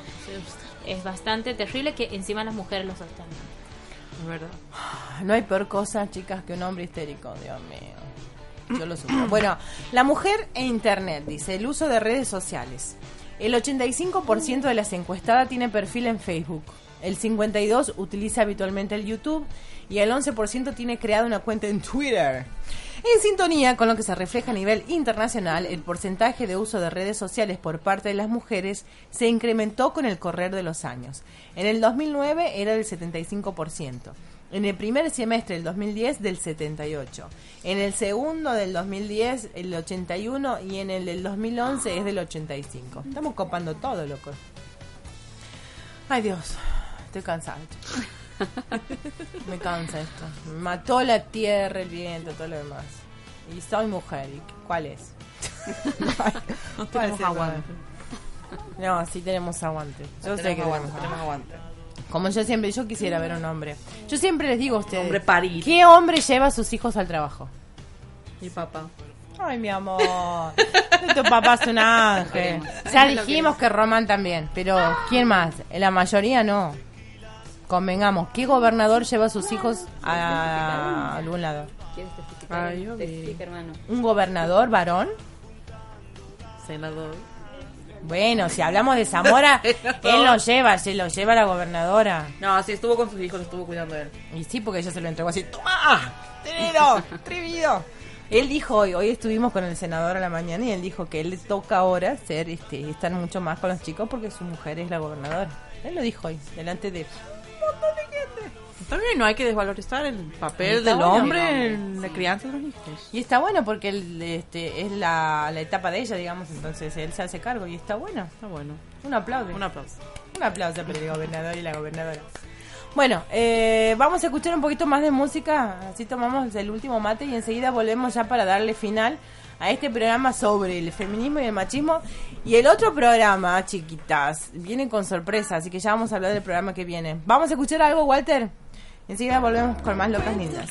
Es bastante terrible que encima las mujeres lo sostengan. Es verdad. No hay peor cosa, chicas, que un hombre histérico, Dios mío. Yo lo sufro. Bueno, la mujer e internet, dice, el uso de redes sociales. El 85% de las encuestadas tiene perfil en Facebook. El 52% utiliza habitualmente el YouTube y el 11% tiene creada una cuenta en Twitter. En sintonía con lo que se refleja a nivel internacional, el porcentaje de uso de redes sociales por parte de las mujeres se incrementó con el correr de los años. En el 2009 era del 75%. En el primer semestre del 2010 del 78. En el segundo del 2010 el 81 y en el del 2011 es del 85. Estamos copando todo, loco. Ay Dios, estoy cansada. Me cansa esto. Me mató la tierra, el viento, todo lo demás. Y soy mujer. ¿Y cuál es? No ¿Cuál tenemos aguante. No, sí tenemos aguante. Yo Tenemos sé que aguante, tenemos aguante. Como yo siempre, yo quisiera ver un hombre. Yo siempre les digo a ustedes. Hombre parir. ¿Qué hombre lleva a sus hijos al trabajo? Mi papá. Ay, mi amor. Tu papá es un ángel. Ya dijimos que Román también, pero ¿quién más? La mayoría no. Convengamos, ¿qué gobernador lleva a sus hijos a algún lado? ¿Quieres testificar? Ay. Testifica, hermano. ¿Un gobernador varón? Senador. Bueno, si hablamos de Zamora, él lo lleva, se lo lleva la gobernadora. No, sí, estuvo con sus hijos, estuvo cuidando de él. Y sí, porque ella se lo entregó así, ¡toma! ¡Tenelo! ¡Trivido! Él dijo hoy, hoy estuvimos con el senador a la mañana y él dijo que él le toca ahora ser, este, estar mucho más con los chicos porque su mujer es la gobernadora. Él lo dijo hoy, delante de También no hay que desvalorizar el papel del bueno. hombre en la crianza de los hijos. Y está bueno porque él, este, es la, la etapa de ella, digamos, entonces él se hace cargo y está bueno. Está bueno. Un aplauso. Un aplauso. Un aplauso para el gobernador y la gobernadora. Bueno, eh, vamos a escuchar un poquito más de música, así tomamos el último mate y enseguida volvemos ya para darle final a este programa sobre el feminismo y el machismo. Y el otro programa, chiquitas, viene con sorpresa, así que ya vamos a hablar del programa que viene. ¿Vamos a escuchar algo, Walter? Enseguida volvemos con más locas lindas.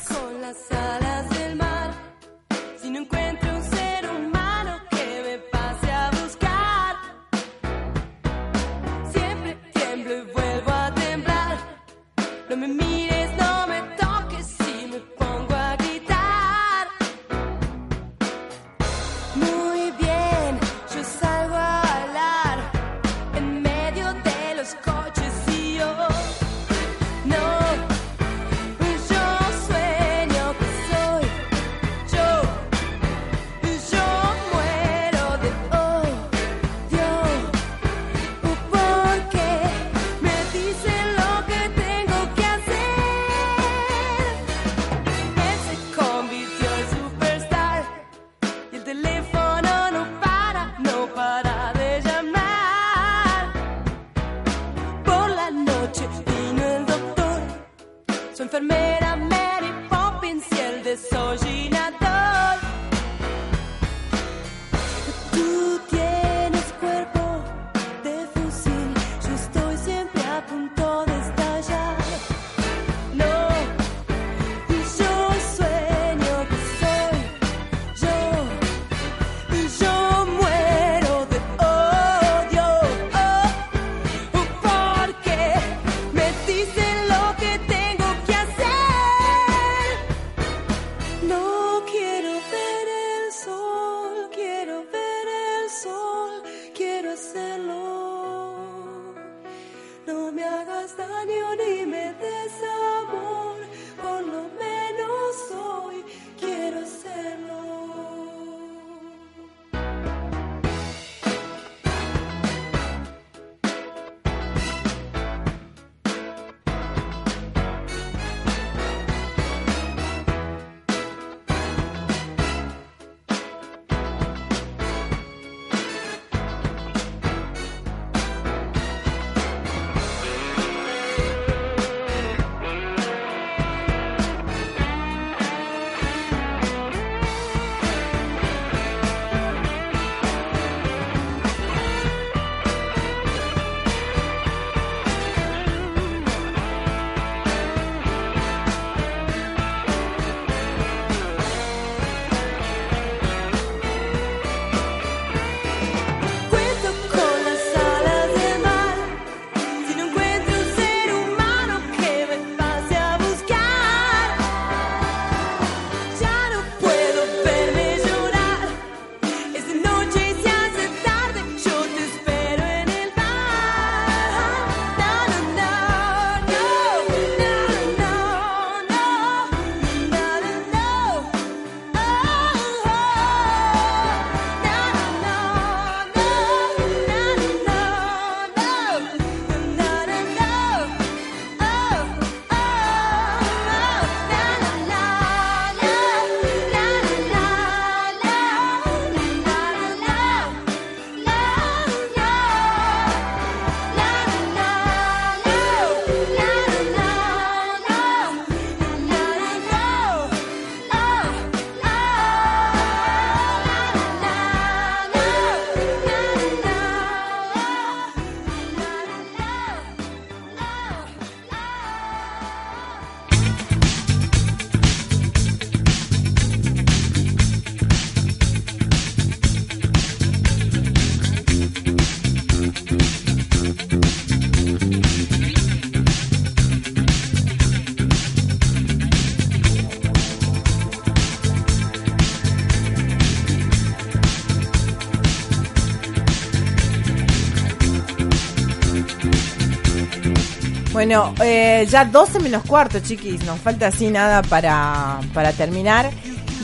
Bueno, eh, ya 12 menos cuarto, chiquis. Nos falta así nada para, para terminar.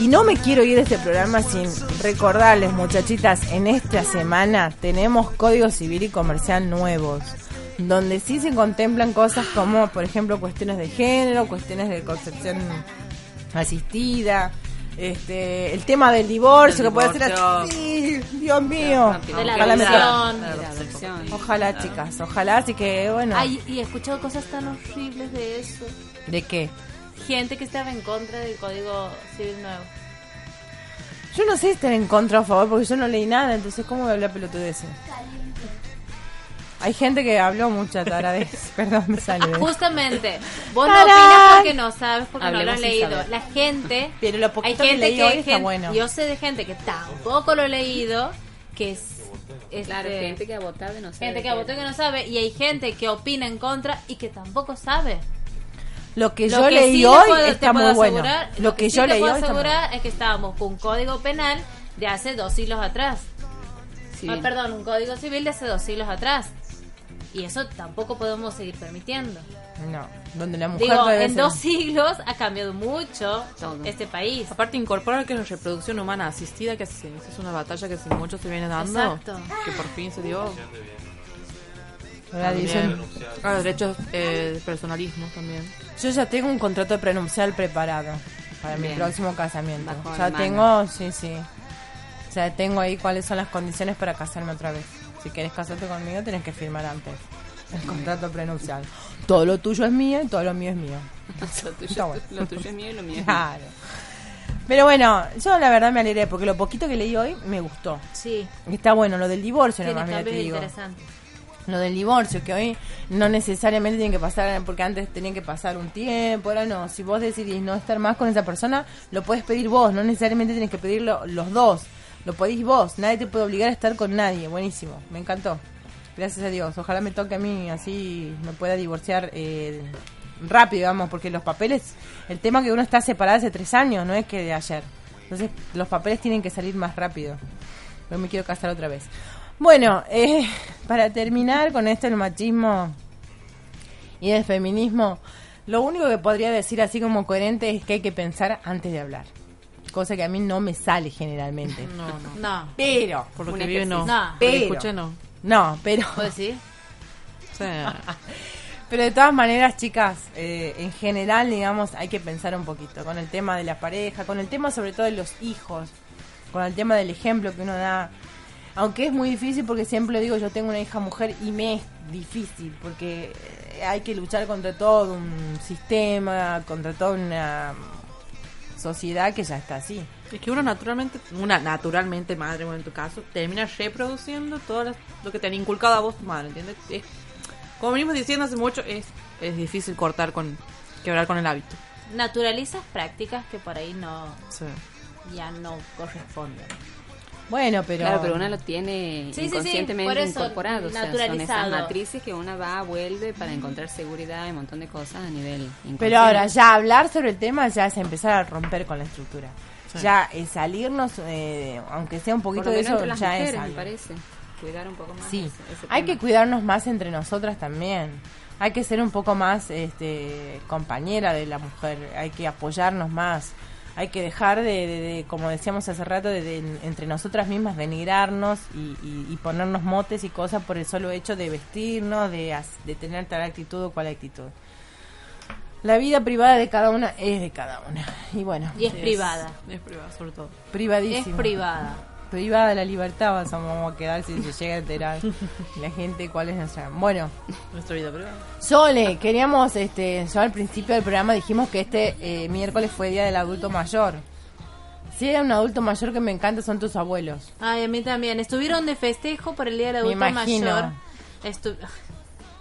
Y no me quiero ir de este programa sin recordarles, muchachitas, en esta semana tenemos código civil y comercial nuevos, donde sí se contemplan cosas como, por ejemplo, cuestiones de género, cuestiones de concepción asistida, este, el tema del divorcio, que puede ser así, Dios mío. De la la Ojalá, chicas, ojalá, así que bueno. Ay, y he escuchado cosas tan horribles de eso. ¿De qué? Gente que estaba en contra del Código Civil Nuevo. Yo no sé si estar en contra o a favor porque yo no leí nada, entonces ¿cómo voy a hablar pelotudeces? Hay gente que habló mucha taradez. Perdón, me sale. Justamente, vos no ¡Tarán! opinas porque no sabes, porque no lo has leído. saber. La gente, Pero lo hay poquito que gente leí que, está bueno. yo sé de gente que tampoco lo ha leído, que es, este, Claro, gente que ha votado y no sabe gente que ha votado y que no sabe, y hay gente que opina en contra y que tampoco sabe. Lo que Lo yo que leí sí le hoy puedo- está muy bueno. asegurar- Lo que sí yo leí puedo hoy está es que estábamos con un código penal de hace dos siglos atrás. Civil. Ah, perdón, un código civil de hace dos siglos atrás. Y eso tampoco podemos seguir permitiendo. No, donde la mujer Digo, debe en ser- dos siglos ha cambiado mucho este país. Aparte, incorporar que es la reproducción humana asistida, que es una batalla que hace mucho se viene dando. Exacto. Que por fin se dio. Ahora dicen- Ah, derechos eh, personalismo también. Yo ya tengo un contrato prenupcial preparado para mi próximo casamiento. Bajo ya tengo, sí, sí. Ya tengo ahí cuáles son las condiciones para casarme otra vez. Si quieres casarte conmigo, tenés que firmar antes el contrato prenupcial. Todo lo tuyo es mío y todo lo mío es mío. Lo tuyo, Está bueno. lo tuyo es mío y lo mío es mío. Claro. Pero bueno, yo la verdad me alegré porque lo poquito que leí hoy me gustó. Sí. Está bueno, lo del divorcio nomás, mira, te digo. interesantes. Lo del divorcio, que hoy no necesariamente tiene que pasar, porque antes tenía que pasar un tiempo, ahora no. Si vos decidís no estar más con esa persona, lo puedes pedir vos, no necesariamente tienes que pedirlo los dos. Lo podéis vos, nadie te puede obligar a estar con nadie. Buenísimo, me encantó. Gracias a Dios. Ojalá me toque a mí, así me pueda divorciar eh, rápido, digamos, porque los papeles, el tema que uno está separado hace tres años, no es que de ayer. Entonces, los papeles tienen que salir más rápido. No me quiero casar otra vez. Bueno, eh, para terminar con esto del machismo y del feminismo, lo único que podría decir así como coherente es que hay que pensar antes de hablar. Cosa que a mí no me sale generalmente. No, no. No. Pero, Por lo que vive, no. No. Pero- escuché, no. no, pero... ¿Puedo decir? Sí. Pero de todas maneras, chicas, eh, en general, digamos, hay que pensar un poquito con el tema de la pareja, con el tema sobre todo de los hijos, con el tema del ejemplo que uno da. Aunque es muy difícil porque siempre digo, yo tengo una hija mujer y me es difícil porque eh, hay que luchar contra todo un sistema, contra toda una sociedad que ya está así. Es que uno naturalmente, una naturalmente madre, bueno, en tu caso, termina reproduciendo todo las- lo que te han inculcado a vos tu madre, ¿entiendes? Es- como venimos diciendo hace mucho, es, es difícil cortar con, quebrar con el hábito. Naturalizas prácticas que por ahí no Sí. ya no corresponden. Bueno, pero... Claro, pero una lo tiene Sí, sí, sí, inconscientemente por eso, incorporado. O sea, son naturalizado. esas matrices que una va, vuelve para encontrar seguridad y un montón de cosas a nivel inconsciente. Pero ahora, ya hablar sobre el tema ya es empezar a romper con la estructura. Sí. Ya eh, salirnos, eh, aunque sea un poquito de eso, ya mujeres, es me algo. parece. Cuidar un poco más Sí, ese- ese hay tema. que cuidarnos más entre nosotras también. Hay que ser un poco más este, compañera de la mujer, hay que apoyarnos más. Hay que dejar de, de- de, como decíamos hace rato, de, de entre nosotras mismas denigrarnos y, y- y ponernos motes y cosas por el solo hecho de vestirnos, de, as- de tener tal actitud o cual actitud. La vida privada de cada una es de cada una. Y bueno. Y es privada. Es privada, sobre todo. Privadísima. Es privada. Privada de la libertad vas a- vamos a quedar si se llega a enterar la gente cuál es nuestra... Bueno, Nuestra vida privada. Sole, queríamos, este, ya al principio del programa dijimos que este eh, miércoles fue Día del Adulto Mayor. Si hay un adulto mayor que me encanta son tus abuelos. Ay, a mí también. Estuvieron de festejo por el Día del Me Adulto imagino. Mayor. Estu-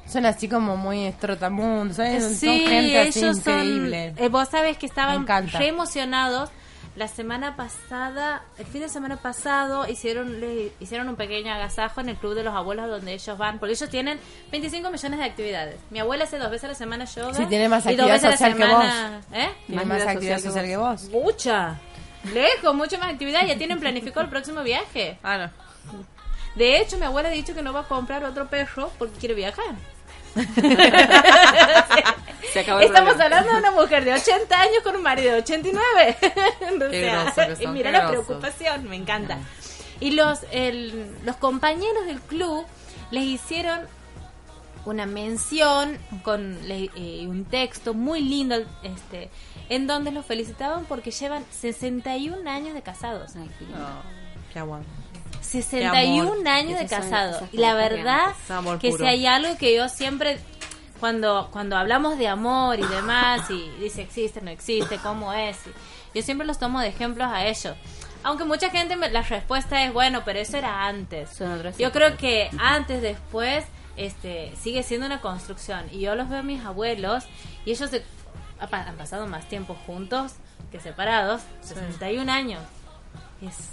Son así como muy estrotamundos, son, son Sí, gente así ellos son... increíble. eh, vos sabés que estaban Me re emocionados. La semana pasada, el fin de semana pasado, hicieron le hicieron un pequeño agasajo en el Club de los Abuelos donde ellos van, porque ellos tienen 25 millones de actividades. Mi abuela hace dos veces a la semana yoga. Sí, tiene más actividad veces a la social que semana- ¿Eh? Tiene más, actividad social que vos. Mucha. Lejos, mucha más actividad. Ya tienen planificado el próximo viaje. Ah, no. De hecho, mi abuela ha dicho que no va a comprar otro perro porque quiere viajar. Sí. Se acabó el Estamos problema. hablando de una mujer de 80 Se acabó el Estamos problema. hablando de una mujer de 80 años con un marido de 89. o sea, que son, mira la preocupación, me encanta. Y los, el- los compañeros del club les hicieron una mención con eh, un texto muy lindo este en donde los felicitaban porque llevan 61 años de casados. Qué aguante. 61 Qué amor. años de casados. Y la verdad que puro. si hay algo que yo siempre cuando cuando hablamos de amor y demás y dice existe, no existe, cómo es, y yo siempre los tomo de ejemplos a ellos. Aunque mucha gente me- la respuesta es bueno, pero eso era antes. Yo creo que antes, después, este, sigue siendo una construcción. Y yo los veo a mis abuelos y ellos se- han pasado más tiempo juntos que separados, 61 años. Es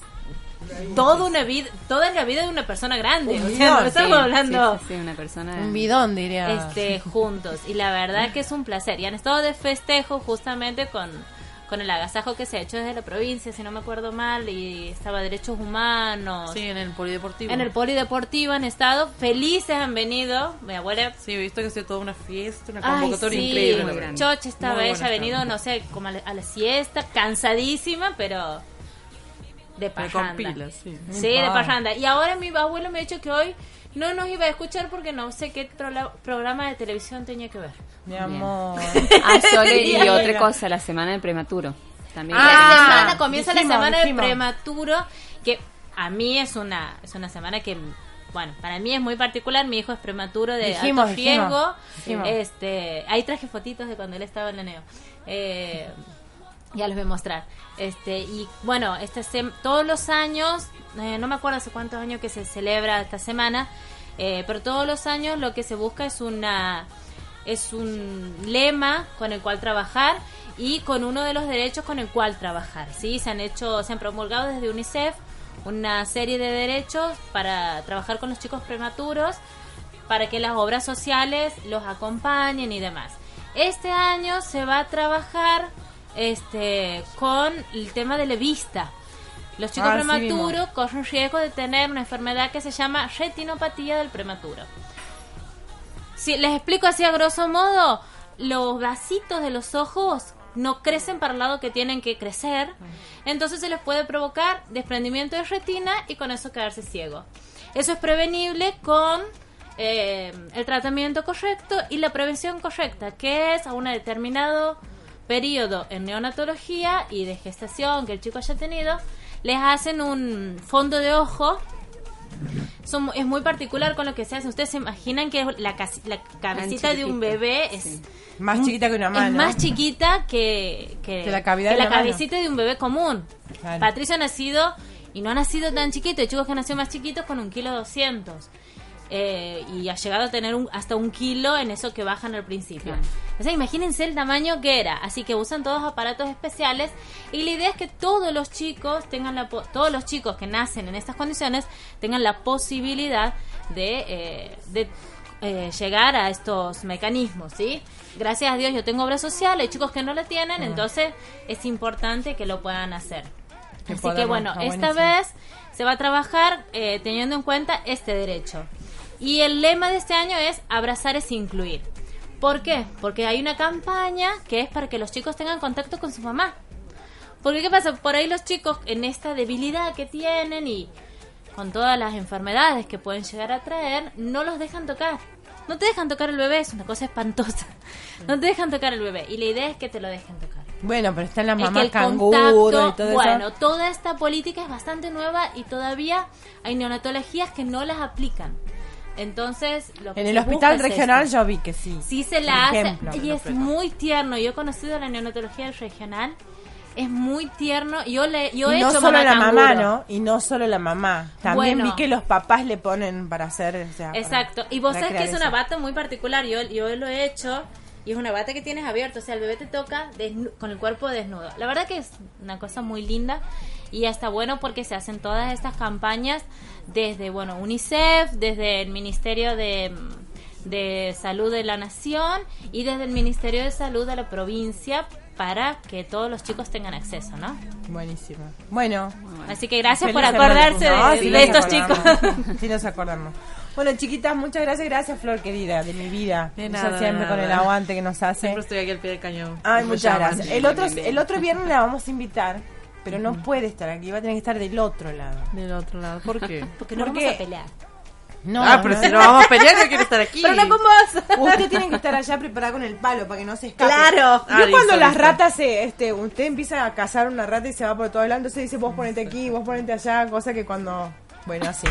toda una vida, toda la vida de una persona grande. Un o sea, bidón, no estamos Sí, hablando sí, sí, sí, una persona. Un bidón, diría. este juntos y la verdad que es un placer y han estado de festejo justamente con con el agasajo que se ha hecho desde la provincia si no me acuerdo mal y estaba derechos humanos Sí, en el polideportivo. en el polideportivo han estado felices han venido mi abuela Sí, he visto que ha sido toda una fiesta, una Ay, convocatoria sí, increíble. Choche estaba ella buena venido no sé como a la, a la siesta cansadísima pero de pilas, sí. Sí, de parranda. Y ahora mi abuelo me ha dicho que hoy no nos iba a escuchar porque no sé qué programa de televisión tenía que ver. Mi amor. Ah, Sole, y otra cosa, la semana del prematuro. También. la Ah, semana comienza la semana dijimos. del prematuro, que a mí es una es una semana que bueno, para mí es muy particular, mi hijo es prematuro de Dijimos, alto dijimos, riesgo. dijimos. Este, ahí traje fotitos de cuando él estaba en la neo. Eh, ya los voy a mostrar. Este, y bueno, este todos los años, eh, no me acuerdo hace cuántos años que se celebra esta semana, eh, pero todos los años lo que se busca es una es un lema con el cual trabajar y con uno de los derechos con el cual trabajar. ¿sí? Se han hecho, se han promulgado desde UNICEF una serie de derechos para trabajar con los chicos prematuros, para que las obras sociales los acompañen y demás. Este año se va a trabajar este con el tema de la vista. Los chicos Ah, prematuros corren riesgo de tener una enfermedad que se llama retinopatía del prematuro. Si les explico así a grosso modo, los vasitos de los ojos no crecen para el lado que tienen que crecer, entonces se les puede provocar desprendimiento de retina y con eso quedarse ciego. Eso es prevenible con eh, el tratamiento correcto y la prevención correcta, que es a un determinado periodo en neonatología y de gestación que el chico haya tenido, les hacen un fondo de ojo son- es muy particular con lo que se hace. Ustedes se imaginan que la, casi- la cabecita de un bebé es Más chiquita que una es mano. más chiquita que, que, Que la cavidad que de la mano. cabecita de un bebé común. Claro. Patricio ha nacido y no ha nacido tan chiquito. Hay chicos que han nacido más chiquitos con un kilo doscientos. Eh, y ha llegado a tener un- hasta un kilo en eso que bajan al principio. O sea, imagínense el tamaño que era. Así que usan todos aparatos especiales y la idea es que todos los chicos tengan la todos los chicos que nacen en estas condiciones tengan la posibilidad de, eh, de eh, llegar a estos mecanismos, ¿sí? Gracias a Dios yo tengo obra social, hay chicos que no la tienen, Ah. entonces es importante que lo puedan hacer. Que Así que bueno, esta buenísimo. vez se va a trabajar eh, teniendo en cuenta este derecho. Y el lema de este año es abrazar es incluir. ¿Por qué? Porque hay una campaña que es para que los chicos tengan contacto con su mamá. Porque ¿qué pasa? Por ahí los chicos en esta debilidad que tienen y con todas las enfermedades que pueden llegar a traer, no los dejan tocar. No te dejan tocar el bebé, es una cosa espantosa. No te dejan tocar el bebé y la idea es que te lo dejen tocar. Bueno, pero están las Es que mamás el canguro contacto, y todo bueno, eso. toda esta política es bastante nueva y todavía hay neonatologías que no las aplican. Entonces, lo que En el hospital es regional yo vi que sí. Sí se la hace y es muy tierno. Yo he conocido la neonatología regional. Es muy tierno. Yo le yo he y no hecho solo la mamá. ¿no? Y no solo la mamá. También Bueno. vi que los papás le ponen para hacer. o sea, para- Exacto. Y vos sabés que es una bata muy particular. Yo, yo lo he hecho. Y es una bata que tienes abierto. O sea, el bebé te toca con el cuerpo desnudo. La verdad que es una cosa muy linda. Y está bueno porque se hacen todas estas campañas desde, bueno, UNICEF, desde el Ministerio de, de Salud de la Nación y desde el Ministerio de Salud de la provincia para que todos los chicos tengan acceso, ¿no? Buenísimo. Bueno. Así que gracias por acordarse de, No, sí de nos estos acordamos. chicos. Sí nos acordamos. Bueno, chiquitas, muchas gracias. Gracias, Flor, querida, de mi vida. De nada, siempre de con el aguante que nos hace. Siempre estoy aquí al pie del cañón. Ay, muchas llaman. gracias. El otro, el otro viernes la vamos a invitar, pero no puede estar aquí, va a tener que estar del otro lado. Del otro lado, ¿por qué? Porque no Porque- vamos a pelear. No, ah, pero si no vamos a pelear, no quiere estar aquí. Pero no con vos. Usted tiene que estar allá preparada con el palo para que no se escape. Claro. Yo Ah, listo, cuando las listo. ratas se, este, usted empieza a cazar una rata y se va por todo lado, entonces dice vos ponete aquí, vos ponete allá, cosa que cuando, bueno, así.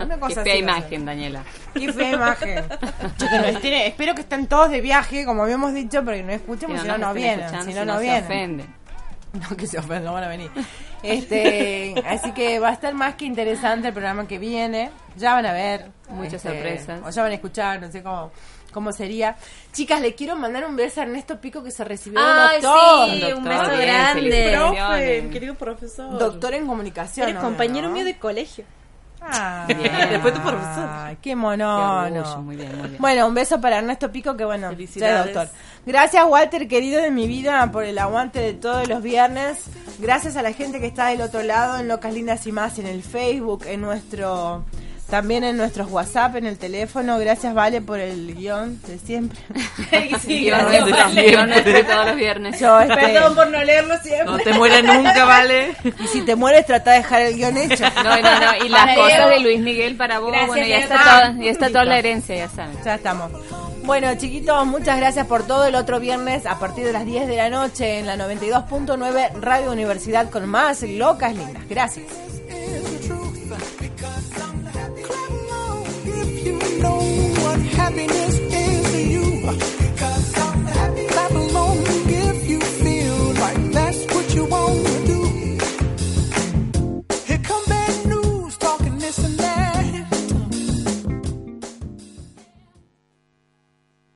Una Qué cosa fea así imagen, Daniela. Qué fea imagen. Yo que no estén- espero que estén todos de viaje, como habíamos dicho, pero que no escuchen, porque si no, no vienen. Si no, no se vienen. No, que se ofendan, no van a venir. Este, así que va a estar más que interesante el programa que viene. Ya van a ver. Muchas este, sorpresas. O ya van a escuchar, no sé cómo, cómo sería. Chicas, le quiero mandar un beso a Ernesto Pico que se recibió de Ay, doctor. sí, un Doctor, beso bien, grande. Profe, querido profesor. Doctor en comunicación. Eres ¿no? compañero mío de colegio. Ah, Bien. Después tu profesor. Ay, qué orgullo, muy bien, muy bien. Bueno, un beso para Ernesto Pico, que bueno, ya es doctor. Gracias, Walter, querido de mi vida, por el aguante de todos los viernes. Gracias a la gente que está del otro lado, en Locas Lindas y más, en el Facebook, en nuestro. También en nuestros WhatsApp, en el teléfono. Gracias, Vale, por el guion de siempre. Sí, Gracias de guion nuestro todos los viernes. Yo, este, Perdón por no leerlo siempre. No te mueres nunca, ¿vale? Y si te mueres, trata de dejar el guion hecho. No, no, no. Y las Para cosas Diego. de Luis Miguel para vos, Gracias, bueno, ya está, todo, ya está toda la herencia, ya saben. Ya estamos. Bueno, chiquitos, muchas gracias por todo. El otro viernes a partir de las 10 de la noche en la 92.9 Radio Universidad con más locas lindas. Gracias.